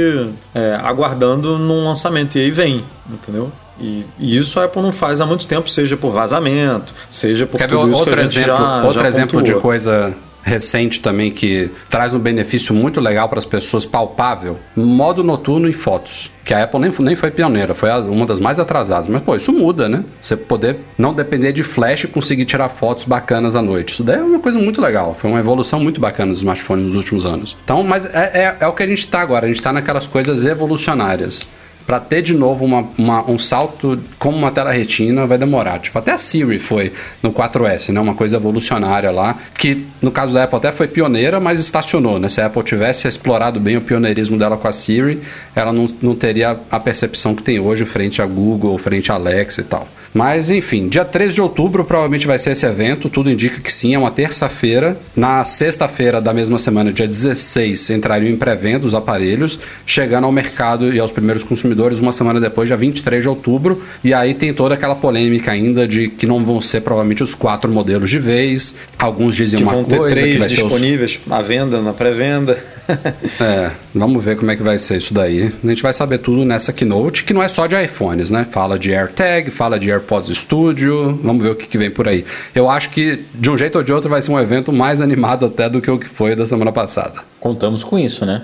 é, aguardando num lançamento. E aí vem, entendeu? E, e, isso a Apple não faz há muito tempo, seja por vazamento, seja por Quer tudo isso outro que a gente exemplo, já Outro já exemplo pontuou. de coisa recente também que traz um benefício muito legal para as pessoas, palpável, modo noturno em fotos. Que a Apple nem, nem foi pioneira, foi uma das mais atrasadas. Mas, pô, isso muda, né? Você poder não depender de flash e conseguir tirar fotos bacanas à noite. Isso daí é uma coisa muito legal. Foi uma evolução muito bacana dos smartphones nos últimos anos. Então, mas é, é, é o que a gente está agora. A gente está naquelas coisas evolucionárias para ter de novo uma, uma, um salto como uma tela retina vai demorar. Tipo, até a Siri foi no 4S, né? Uma coisa evolucionária lá, que no caso da Apple até foi pioneira, mas estacionou, né? Se a Apple tivesse explorado bem o pioneirismo dela com a Siri, ela não, não teria a percepção que tem hoje frente a Google, frente a Alexa e tal. Mas enfim, dia 13 de outubro provavelmente vai ser esse evento, tudo indica que sim, é uma terça-feira. Na sexta-feira da mesma semana, dia 16, entrariam em pré-venda os aparelhos, chegando ao mercado e aos primeiros consumidores uma semana depois, dia 23 de outubro. E aí tem toda aquela polêmica ainda de que não vão ser provavelmente os quatro modelos de vez. Alguns dizem que uma vão coisa. ter três disponíveis os... à venda, na pré-venda. é, vamos ver como é que vai ser isso daí. A gente vai saber tudo nessa keynote, que não é só de iPhones, né? Fala de AirTag, fala de AirPods Studio, vamos ver o que, que vem por aí. Eu acho que, de um jeito ou de outro, vai ser um evento mais animado até do que o que foi da semana passada. Contamos com isso, né?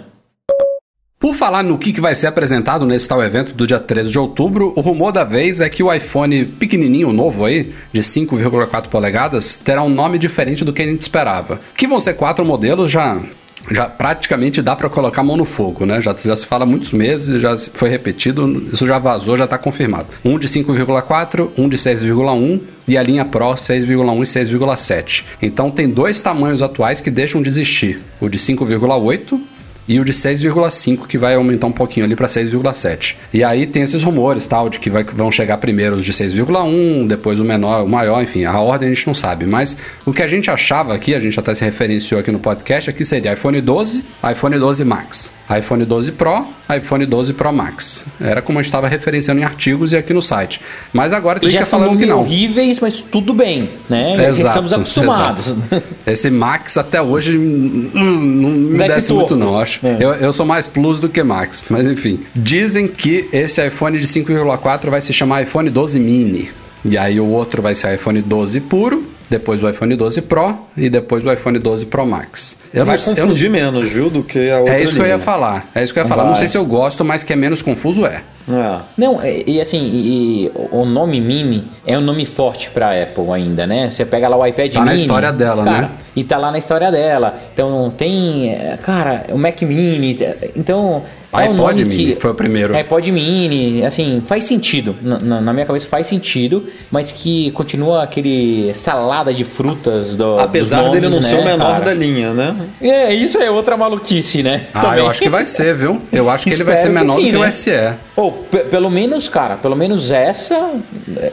Por falar no que, que vai ser apresentado nesse tal evento do dia 13 de outubro, o rumor da vez é que o iPhone pequenininho, novo aí, de 5,4 polegadas, terá um nome diferente do que a gente esperava. Que vão ser quatro modelos já já praticamente dá para colocar a mão no fogo, né? Já, já se fala muitos meses, já foi repetido, isso já vazou, já está confirmado. Um de 5,4, um de 6,1 e a linha Pro 6,1 e 6,7. Então tem dois tamanhos atuais que deixam de existir: o de 5,8 e o de 6,5 que vai aumentar um pouquinho ali para 6,7. E aí tem esses rumores, tal, de que vai, vão chegar primeiro os de 6,1, depois o menor, o maior, enfim, a ordem a gente não sabe, mas o que a gente achava aqui, a gente até se referenciou aqui no podcast, aqui seria iPhone 12, iPhone 12 Max iPhone 12 Pro, iPhone 12 Pro Max. Era como a gente estava referenciando em artigos e aqui no site. Mas agora tem que falando que não. horríveis, mas tudo bem, né? Exato, Estamos acostumados. Exato. Esse Max até hoje hum, não me desce, desce muito não, acho. É. Eu, eu sou mais Plus do que Max, mas enfim. Dizem que esse iPhone de 5,4 vai se chamar iPhone 12 Mini. E aí o outro vai ser iPhone 12 puro depois o iPhone 12 Pro e depois o iPhone 12 Pro Max. Eu vai não, confundir eu... menos, viu, do que a outra É isso linha. que eu ia falar. É isso que eu ia falar. Não sei se eu gosto, mas que é menos confuso é. É. Não, e, assim, e, o nome Mini é um nome forte pra Apple ainda, né? Você pega lá o iPad tá Mini. Tá na história dela, cara, né? E tá lá na história dela. Então tem, é, cara, o Mac Mini. Então. É iPod Mini que, foi o primeiro. iPod Mini, assim, faz sentido. Na, na, minha cabeça faz sentido, mas que continua aquele salada de frutas do. Apesar nomes, dele não né, ser o menor cara? da linha, né? É, isso é outra maluquice, né? Ah, Também. eu acho que vai ser, viu? Eu acho que ele vai ser menor sim, do que né? o SE. Pô, pelo menos, cara, pelo menos essa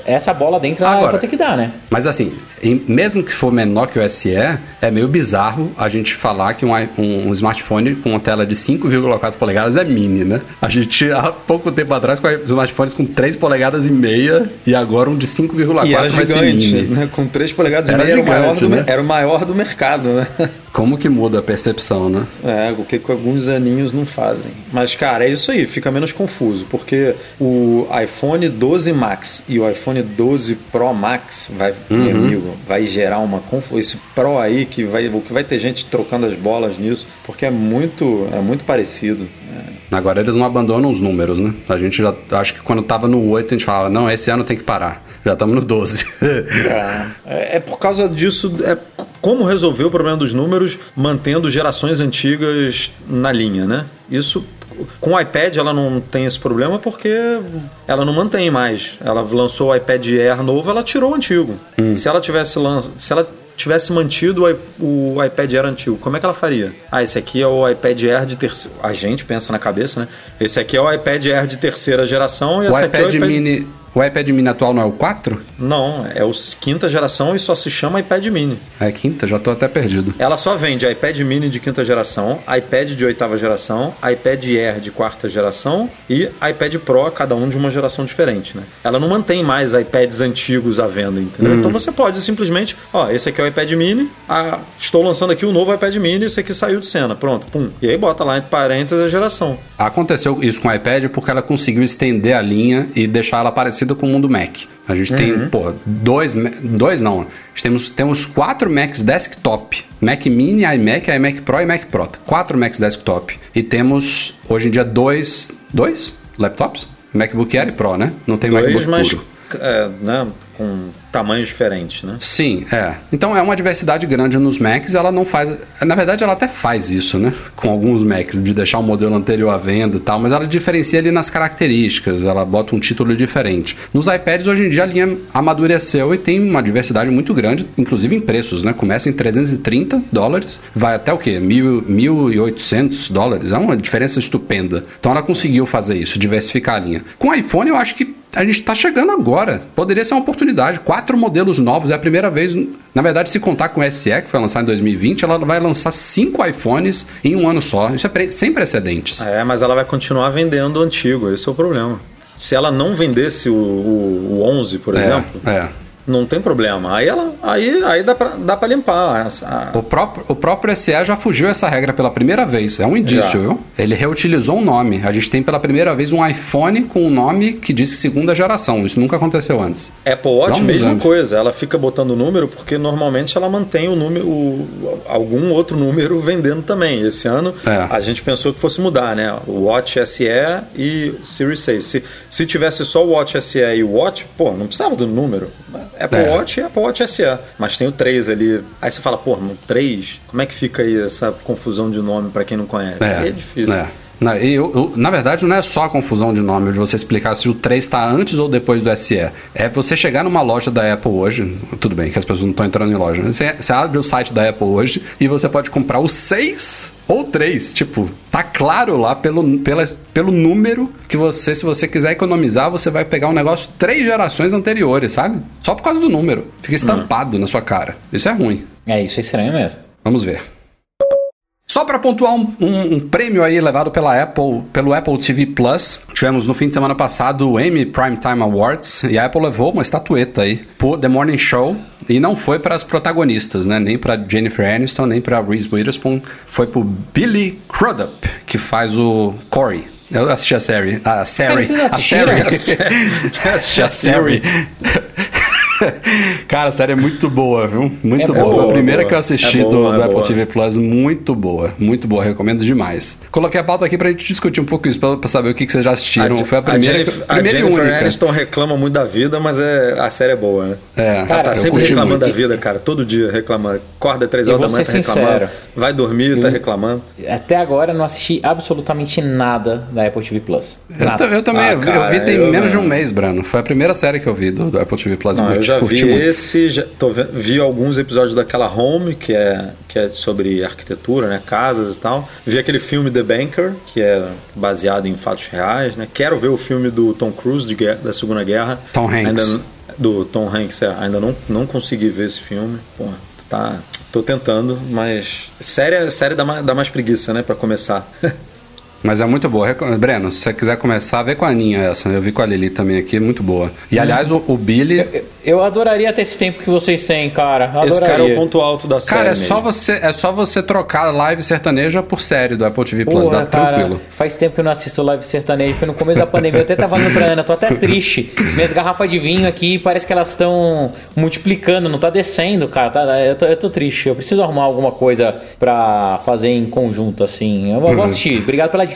essa bola dentro Agora, vai ter que dar, né? Mas assim, em, mesmo que for menor que o SE, é meio bizarro a gente falar que um, um, um smartphone com uma tela de 5,4 polegadas é mini, né? A gente há pouco tempo atrás com smartphones com 3 polegadas e meia e agora um de 5,4 vai gigante, ser mini. Né? Com 3 polegadas era e meia gigante, era, o maior do, né? era o maior do mercado, né? Como que muda a percepção, né? É, o que, que alguns aninhos não fazem. Mas, cara, é isso aí, fica menos confuso, porque o iPhone 12 Max e o iPhone 12 Pro Max vai, uhum. meu amigo, vai gerar uma confusão. Esse Pro aí que vai, que vai ter gente trocando as bolas nisso, porque é muito, é muito parecido. É. Agora eles não abandonam os números, né? A gente já acho que quando tava no 8 a gente falava, não, esse ano tem que parar. Já estamos no 12. é, é, por causa disso, é como resolver o problema dos números mantendo gerações antigas na linha, né? Isso com o iPad ela não tem esse problema porque ela não mantém mais. Ela lançou o iPad Air novo, ela tirou o antigo. Hum. Se ela tivesse lanç... se ela tivesse mantido o iPad Air antigo, como é que ela faria? Ah, esse aqui é o iPad Air de terceira. A gente pensa na cabeça, né? Esse aqui é o iPad Air de terceira geração e o esse iPad aqui é o iPad Mini o iPad mini atual não é o 4? Não, é o quinta geração e só se chama iPad mini. É quinta? Já tô até perdido. Ela só vende iPad mini de quinta geração, iPad de oitava geração, iPad Air de quarta geração e iPad Pro, cada um de uma geração diferente, né? Ela não mantém mais iPads antigos à venda, entendeu? Hum. Então você pode simplesmente, ó, esse aqui é o iPad mini, ah, estou lançando aqui o novo iPad mini, esse aqui saiu de cena, pronto, pum. E aí bota lá entre parênteses a geração. Aconteceu isso com o iPad porque ela conseguiu estender a linha e deixar ela parecida com o mundo Mac. A gente uhum. tem, pô, dois, dois não, temos, temos quatro Macs desktop. Mac Mini, iMac, iMac Pro e Mac Pro. Quatro Macs desktop. E temos, hoje em dia, dois, dois laptops? MacBook Air e Pro, né? Não tem dois, MacBook mas, puro. É, né, com tamanhos diferentes, né? Sim, é. Então é uma diversidade grande nos Macs, ela não faz. Na verdade, ela até faz isso, né? Com alguns Macs, de deixar o modelo anterior à venda e tal, mas ela diferencia ali nas características, ela bota um título diferente. Nos iPads, hoje em dia, a linha amadureceu e tem uma diversidade muito grande, inclusive em preços, né? Começa em 330 dólares, vai até o quê? 1.800 dólares. É uma diferença estupenda. Então ela conseguiu fazer isso, diversificar a linha. Com o iPhone, eu acho que a gente está chegando agora. Poderia ser uma oportunidade. Quatro modelos novos, é a primeira vez. Na verdade, se contar com o SE, que foi lançado em 2020, ela vai lançar cinco iPhones em um ano só. Isso é sem precedentes. É, mas ela vai continuar vendendo o antigo, esse é o problema. Se ela não vendesse o, o, o 11, por é, exemplo, é não tem problema. Aí ela, aí, aí dá para dá pra limpar. O, próprio, o próprio SE já fugiu essa regra pela primeira vez. É um indício, já. viu? Ele reutilizou um nome. A gente tem pela primeira vez um iPhone com um nome que diz segunda geração. Isso nunca aconteceu antes. Apple Watch, mesma anos. coisa. Ela fica botando o número porque normalmente ela mantém o número, o, algum outro número vendendo também. Esse ano é. a gente pensou que fosse mudar, né? O Watch SE e Series 6. Se, se tivesse só o Watch SE e o Watch, pô, não precisava do número. Apple é. Watch e Apple Watch SE. Mas tem o 3 ali. Aí você fala, pô, no 3, como é que fica aí essa confusão de nome para quem não conhece? É, é difícil. É. Na, eu, eu, na verdade, não é só a confusão de nome de você explicar se o 3 está antes ou depois do SE. É você chegar numa loja da Apple hoje, tudo bem que as pessoas não estão entrando em loja, né? você, você, abre o site da Apple hoje e você pode comprar o 6 ou 3. Tipo, tá claro lá pelo, pela, pelo número que você, se você quiser economizar, você vai pegar um negócio três gerações anteriores, sabe? Só por causa do número. Fica estampado uhum. na sua cara. Isso é ruim. É, isso é estranho mesmo. Vamos ver. Só para pontuar um, um, um, prêmio aí levado pela Apple, pelo Apple TV Plus, tivemos no fim de semana passado o Emmy Primetime Awards e a Apple levou uma estatueta aí por The Morning Show e não foi para as protagonistas, né? Nem para Jennifer Aniston, nem para Reese Witherspoon, foi pro Billy Crudup, que faz o Corey. Eu assisti a série. A série. A série. Assisti a série. Cara, a série é muito boa, viu? Muito é boa. boa. Foi a primeira boa. que eu assisti é boa, do, do é Apple TV Plus. Muito boa, muito boa. Recomendo demais. Coloquei a pauta aqui pra gente discutir um pouco isso, pra, pra saber o que, que vocês já assistiram. A, Foi a primeira, a Jennifer, primeira a Jennifer e única. Aniston reclama muito da vida, mas é, a série é boa, né? É. Ela tá sempre reclamando muito. da vida, cara. Todo dia reclamando. Acorda três horas da manhã, tá reclamando. Vai dormir, tá reclamando. Até agora eu não assisti absolutamente nada da Apple TV Plus. Eu, eu, também. Ah, cara, eu vi tem eu menos de um mês, Brano. Foi a primeira série que eu vi do, do Apple TV Plus. Não, já vi esse, já tô, vi alguns episódios daquela Home, que é, que é sobre arquitetura, né? Casas e tal. Vi aquele filme The Banker, que é baseado em fatos reais, né? Quero ver o filme do Tom Cruise de da Segunda Guerra. Tom Hanks. Ainda, do Tom Hanks, é, ainda não, não consegui ver esse filme. Pô, tá. Tô tentando, mas. Série, série dá mais, dá mais preguiça, né? Pra começar. Mas é muito boa. Breno, se você quiser começar, vê com a Aninha essa. Eu vi com a Lili também aqui, muito boa. E aliás, o, o Billy. Eu, eu, adoraria ter esse tempo que vocês têm, cara. Adoraria. Esse cara é o ponto alto da série. Cara, é só, você, é só você trocar live sertaneja por série do Apple TV Plus, Porra, dá cara, tranquilo. Faz tempo que eu não assisto live sertanejo. Foi no começo da pandemia. Eu até tava falando pra Ana, tô até triste. Minhas garrafas de vinho aqui parece que elas estão multiplicando, não tá descendo, cara. Tá, eu, tô, eu tô triste. Eu preciso arrumar alguma coisa pra fazer em conjunto, assim. Eu vou uhum. assistir. Obrigado pela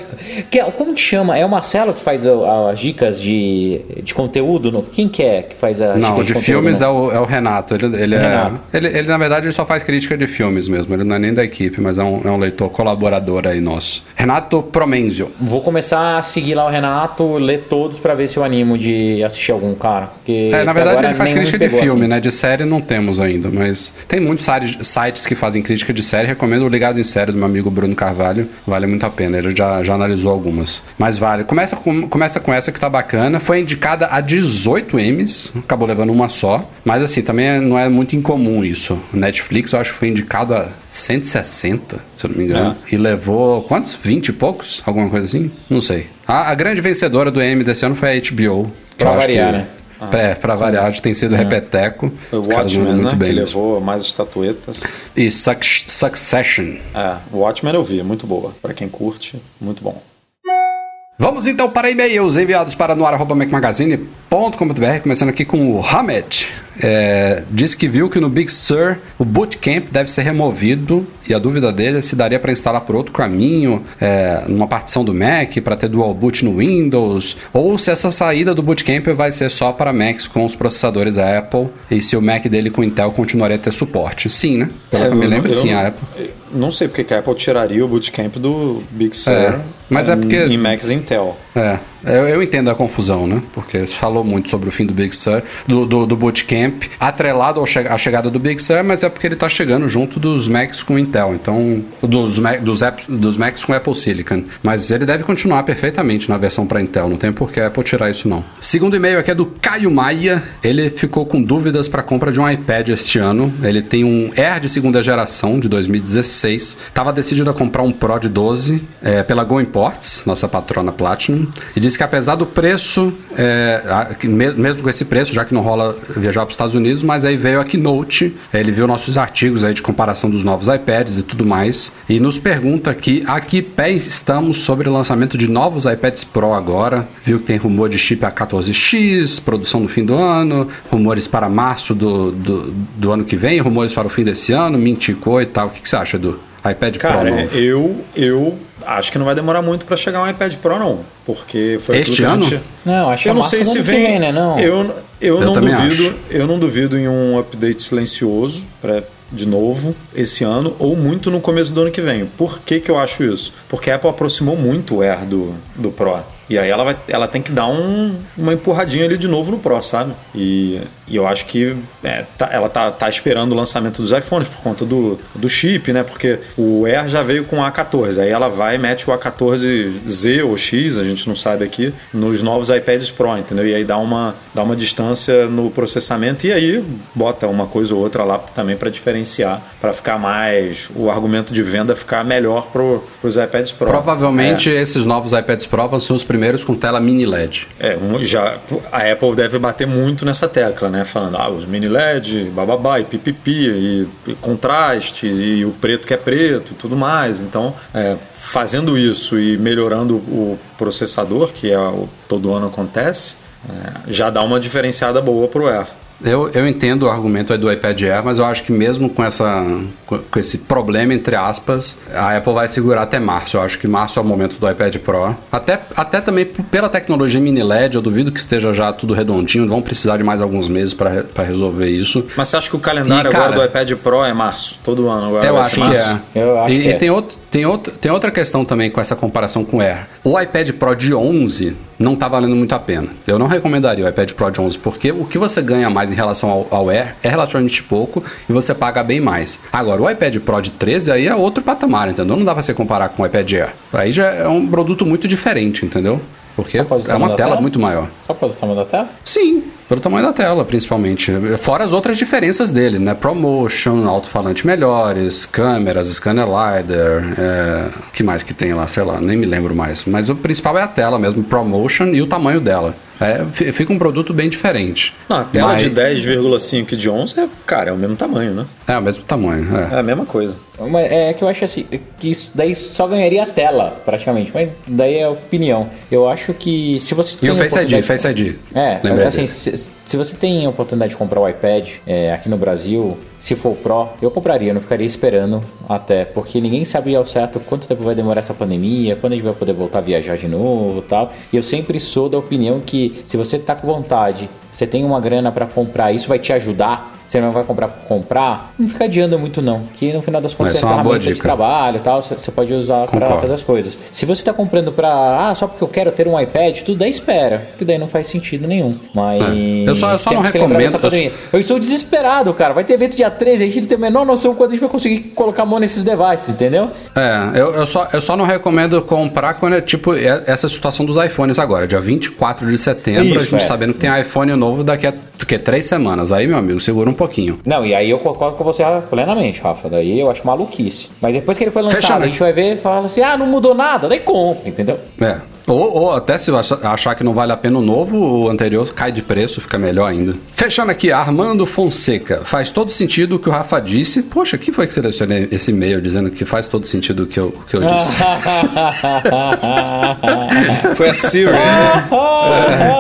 Que, como que chama? É o Marcelo que faz as dicas de, de conteúdo? No, quem que é que faz as Não, dicas de, de filmes é o, é o Renato. Ele, ele, é, Renato. Ele, ele, na verdade, ele só faz crítica de filmes mesmo. Ele não é nem da equipe, mas é um, é um leitor colaborador aí nosso. Renato Promenzio. Vou começar a seguir lá o Renato, ler todos para ver se eu animo de assistir algum, cara. Porque é, na verdade, ele faz crítica de filme, assim. né? De série não temos ainda, mas tem muitos sites que fazem crítica de série. Recomendo o Ligado em Série do meu amigo Bruno Carvalho. Vale muito a pena. Ele já, já analisou algumas. Mas vale. Começa com, começa com essa que tá bacana. Foi indicada a 18 M's, acabou levando uma só. Mas assim, também não é muito incomum isso. Netflix eu acho que foi indicado a 160, se eu não me engano. É. E levou quantos? 20 e poucos? Alguma coisa assim? Não sei. A, a grande vencedora do M desse ano foi a HBO. Pra variar, né? Ah, é, pra variar, tem sido é. repeteco. O Watchmen, né? Bem que levou mais estatuetas. E Succession. É, o Watchmen eu vi, muito boa. Para quem curte, muito bom. Vamos então para e-mails enviados para noar.mecmagazine.com.br, começando aqui com o Hamed. É, disse que viu que no Big Sur o Bootcamp deve ser removido e a dúvida dele é se daria para instalar por outro caminho, é, numa partição do Mac, para ter dual boot no Windows, ou se essa saída do Bootcamp vai ser só para Macs com os processadores da Apple e se o Mac dele com Intel continuaria a ter suporte. Sim, né? Pelo é, que eu me lembro, sim, a Apple. Não sei porque a Apple tiraria o Bootcamp do Big Sur é, mas é porque... em Macs Intel. É, eu, eu, entendo a confusão, né? Porque se falou muito sobre o fim do Big Sur, do, do, do Bootcamp, atrelado à chegada do Big Sur, mas é porque ele está chegando junto dos Macs com Intel, então dos, dos, dos Macs com Apple Silicon. Mas ele deve continuar perfeitamente na versão para Intel, não tem por que a Apple tirar isso não. Segundo e-mail aqui é do Caio Maia, ele ficou com dúvidas para compra de um iPad este ano. Ele tem um Air de segunda geração de 2016, estava decidido a comprar um Pro de 12 é, pela Go Imports, nossa patrona Platinum e disse que apesar do preço, é, mesmo com esse preço, já que não rola viajar para os Estados Unidos, mas aí veio a Keynote, ele viu nossos artigos aí de comparação dos novos iPads e tudo mais, e nos pergunta aqui a que pé estamos sobre o lançamento de novos iPads Pro agora, viu que tem rumor de chip A14X, produção no fim do ano, rumores para março do, do, do ano que vem, rumores para o fim desse ano, Mintico e tal, o que, que você acha, do iPad Cara, Pro novo? eu, eu acho que não vai demorar muito para chegar um iPad Pro, não. Porque foi este ano? Gente... Não, acho que eu não sei se vem, vem, né? Não. Eu, eu, eu não duvido. Acho. Eu não duvido em um update silencioso para de novo esse ano ou muito no começo do ano que vem. Por que, que eu acho isso? Porque a Apple aproximou muito o Air do, do Pro. E aí ela, vai, ela tem que dar um, uma empurradinha ali de novo no Pro, sabe? E, e eu acho que é, tá, ela tá, tá esperando o lançamento dos iPhones por conta do, do chip, né? Porque o Air já veio com o A14. Aí ela vai e mete o A14Z ou X, a gente não sabe aqui, nos novos iPads Pro, entendeu? E aí dá uma, dá uma distância no processamento e aí bota uma coisa ou outra lá também para diferenciar, para ficar mais. o argumento de venda ficar melhor para os iPads Pro. Provavelmente é. esses novos iPads Pro vão ser os primeiros primeiros com tela mini LED. É, já a Apple deve bater muito nessa tecla, né? Falando, ah, os mini LED, bababá, e pipipi, e, e contraste, e o preto que é preto e tudo mais. Então, é, fazendo isso e melhorando o processador, que é o, todo ano acontece, é, já dá uma diferenciada boa pro Air. Eu, eu entendo o argumento do iPad Air, mas eu acho que mesmo com, essa, com esse problema, entre aspas, a Apple vai segurar até março. Eu acho que março é o momento do iPad Pro. Até, até também pela tecnologia mini LED, eu duvido que esteja já tudo redondinho. Vão precisar de mais alguns meses para resolver isso. Mas você acha que o calendário e, cara, agora do iPad Pro é março? Todo ano agora eu acho que é. Eu acho e, que e é. tem outro Tem, outro, tem outra questão também com essa comparação com o Air. O iPad Pro de 11 não está valendo muito a pena. Eu não recomendaria o iPad Pro de 11, porque o que você ganha mais em relação ao, ao Air é relativamente pouco e você paga bem mais. Agora, o iPad Pro de 13 aí é outro patamar, entendeu? Não dá para você comparar com o iPad Air. Aí já é um produto muito diferente, entendeu? Porque é uma tela, tela, muito maior. Só por causa do tamanho da tela? Sim, pelo tamanho da tela, principalmente. Fora as outras diferenças dele, né? ProMotion, alto-falante melhores, câmeras, scanner LiDAR, é... que mais que tem lá? Sei lá, nem me lembro mais. Mas o principal é a tela mesmo, ProMotion e o tamanho dela. É, fica um produto bem diferente. Não, a tela Mas... de 10,5 e de 11 é, cara, é o mesmo tamanho, né? É o mesmo tamanho, é. É a mesma coisa. É que eu acho assim, que isso daí só ganharia a tela, praticamente. Mas daí é opinião. Eu acho que se você tem. E o Face ID, Face ID. É, assim, se, se, você tem a oportunidade de comprar o iPad é, aqui no Brasil, se for Pro, eu compraria, eu não ficaria esperando até, porque ninguém sabe ao certo quanto tempo vai demorar essa pandemia, quando a gente vai poder voltar a viajar de novo tal. E eu sempre sou da opinião que se você tá com vontade, você tem uma grana para comprar, isso vai te ajudar você não vai comprar por comprar, não fica adiando muito não, que no final das contas é, é ferramenta de trabalho e tal, você pode usar para fazer as coisas. Se você está comprando para, ah, só porque eu quero ter um iPad, tudo daí espera, que daí não faz sentido nenhum. Mas é. eu só, eu só não recomendo. Eu... eu... estou desesperado, cara. Vai ter evento dia 13, a gente tem a menor noção quando a gente vai conseguir colocar a mão nesses devices, entendeu? É, eu, eu, só, eu só não recomendo comprar quando é tipo é, essa situação dos iPhones agora, dia 24 de setembro, Isso, a gente é. sabendo que tem iPhone novo daqui a que, três semanas. Aí, meu amigo, segura um pouquinho. Não, e aí eu concordo com você plenamente, Rafa. Daí eu acho maluquice. Mas depois que ele foi lançado, Fecha, né? a gente vai ver e fala assim: ah, não mudou nada, daí compra, entendeu? É. Ou, ou, até se achar que não vale a pena o novo, o anterior cai de preço, fica melhor ainda. Fechando aqui, Armando Fonseca. Faz todo sentido o que o Rafa disse. Poxa, quem foi que selecionei esse e-mail dizendo que faz todo sentido o que eu, o que eu disse? foi a Siri, né?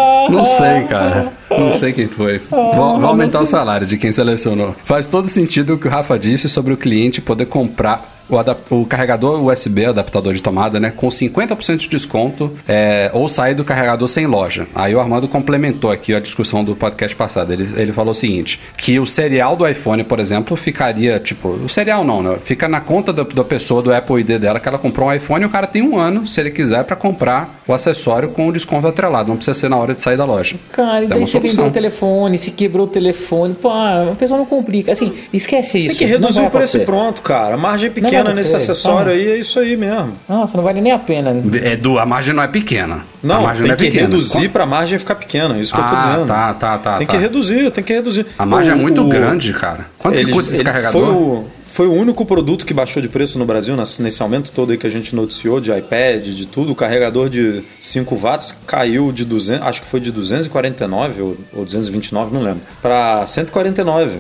Não sei, cara. Não sei quem foi. Vou, vou aumentar o salário de quem selecionou. Faz todo sentido o que o Rafa disse sobre o cliente poder comprar o, o, carregador USB, adaptador de tomada, né, com 50% de desconto é, ou sair do carregador sem loja. Aí o Armando complementou aqui a discussão do podcast passado. Ele, ele falou o seguinte: que o serial do iPhone, por exemplo, ficaria, tipo, o serial não, né? Fica na conta da, da pessoa do Apple ID dela que ela comprou um iPhone e o cara tem um ano, se ele quiser, para comprar o acessório com o desconto atrelado. Não precisa ser na hora de sair da loja. Cara, e daí você vendeu o telefone, se quebrou o telefone, pô, a pessoa não complica. Assim, esquece isso. Tem que reduzir o preço pronto, cara. A margem é pequena pequena nesse acessório aí, é isso aí mesmo. Nossa, não vale nem a pena. Edu, a margem não é pequena. Não, a tem é que pequena. reduzir para a margem ficar pequena, isso que ah, eu tô ah, dizendo. Tá, tá, tá. Tem tá. que reduzir, tem que reduzir. A margem é o, é muito o, grande, cara. Quanto eles, custa esse carregador? Foi o, foi o único produto que baixou de preço no Brasil, nesse aumento todo aí que a gente noticiou de iPad, de tudo. O carregador de 5 watts caiu de 200, acho que foi de 249 ou, ou 229, não lembro, para 149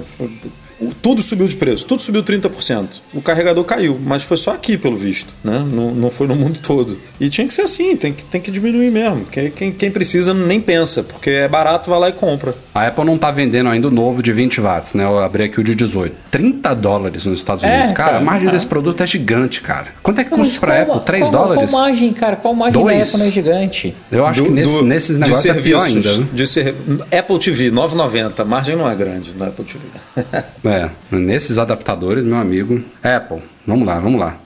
tudo subiu de preço, tudo subiu 30%. O carregador caiu, mas foi só aqui, pelo visto, né? Não, não foi no mundo todo. E tinha que ser assim, tem que, tem que diminuir mesmo. Quem, quem, precisa nem pensa, porque é barato, vai lá e compra. A Apple não tá vendendo ainda o novo de 20 watts, né? Eu abri aqui o de 18. 30 dólares nos Estados é, Unidos. É, cara, cara, a margem é. desse produto é gigante, cara. Quanto é que custa pra Apple? 3 qual, dólares? Qual margem, cara? Qual margem Dois? da Apple não é gigante? Eu acho do, que nesse, do, nesses negócios é pior ainda. Né? De ser, Apple TV, 9,90. A margem não é grande no Apple TV. é, nesses adaptadores, meu amigo. Apple, vamos lá, vamos lá.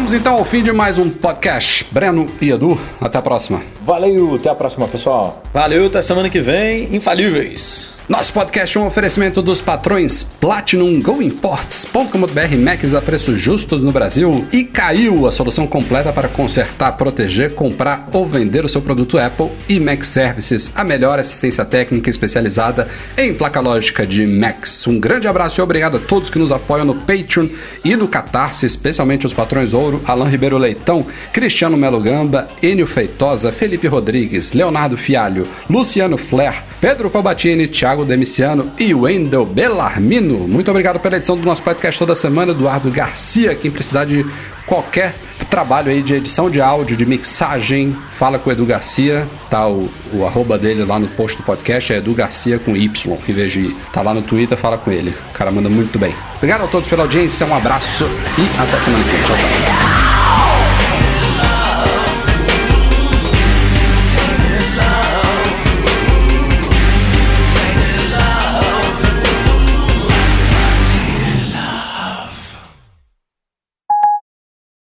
Chegamos então ao fim de mais um podcast. Breno e Edu, até a próxima. Valeu, até a próxima, pessoal. Valeu, até semana que vem. Infalíveis. Nosso podcast é um oferecimento dos patrões Platinum GoImports.com.br Macs a preços justos no Brasil e caiu a solução completa para consertar, proteger, comprar ou vender o seu produto Apple e Mac Services, a melhor assistência técnica especializada em placa lógica de Macs. Um grande abraço e obrigado a todos que nos apoiam no Patreon e no Catarse, especialmente os patrões Ouro, Alan Ribeiro Leitão, Cristiano Melo Gamba, Enio Feitosa, Felipe Rodrigues, Leonardo Fialho, Luciano Flair, Pedro Thiago Thiago Demiciano e Wendel Bellarmino. Muito obrigado pela edição do nosso podcast toda semana, Eduardo Garcia. Quem precisar de qualquer trabalho aí de edição de áudio, de mixagem, fala com o Edu Garcia, tá o, o arroba dele lá no post do podcast, é Edu Garcia com Y, em vez de tá lá no Twitter, fala com ele. O cara manda muito bem. Obrigado a todos pela audiência, um abraço e até semana que vem. Tchau, tchau.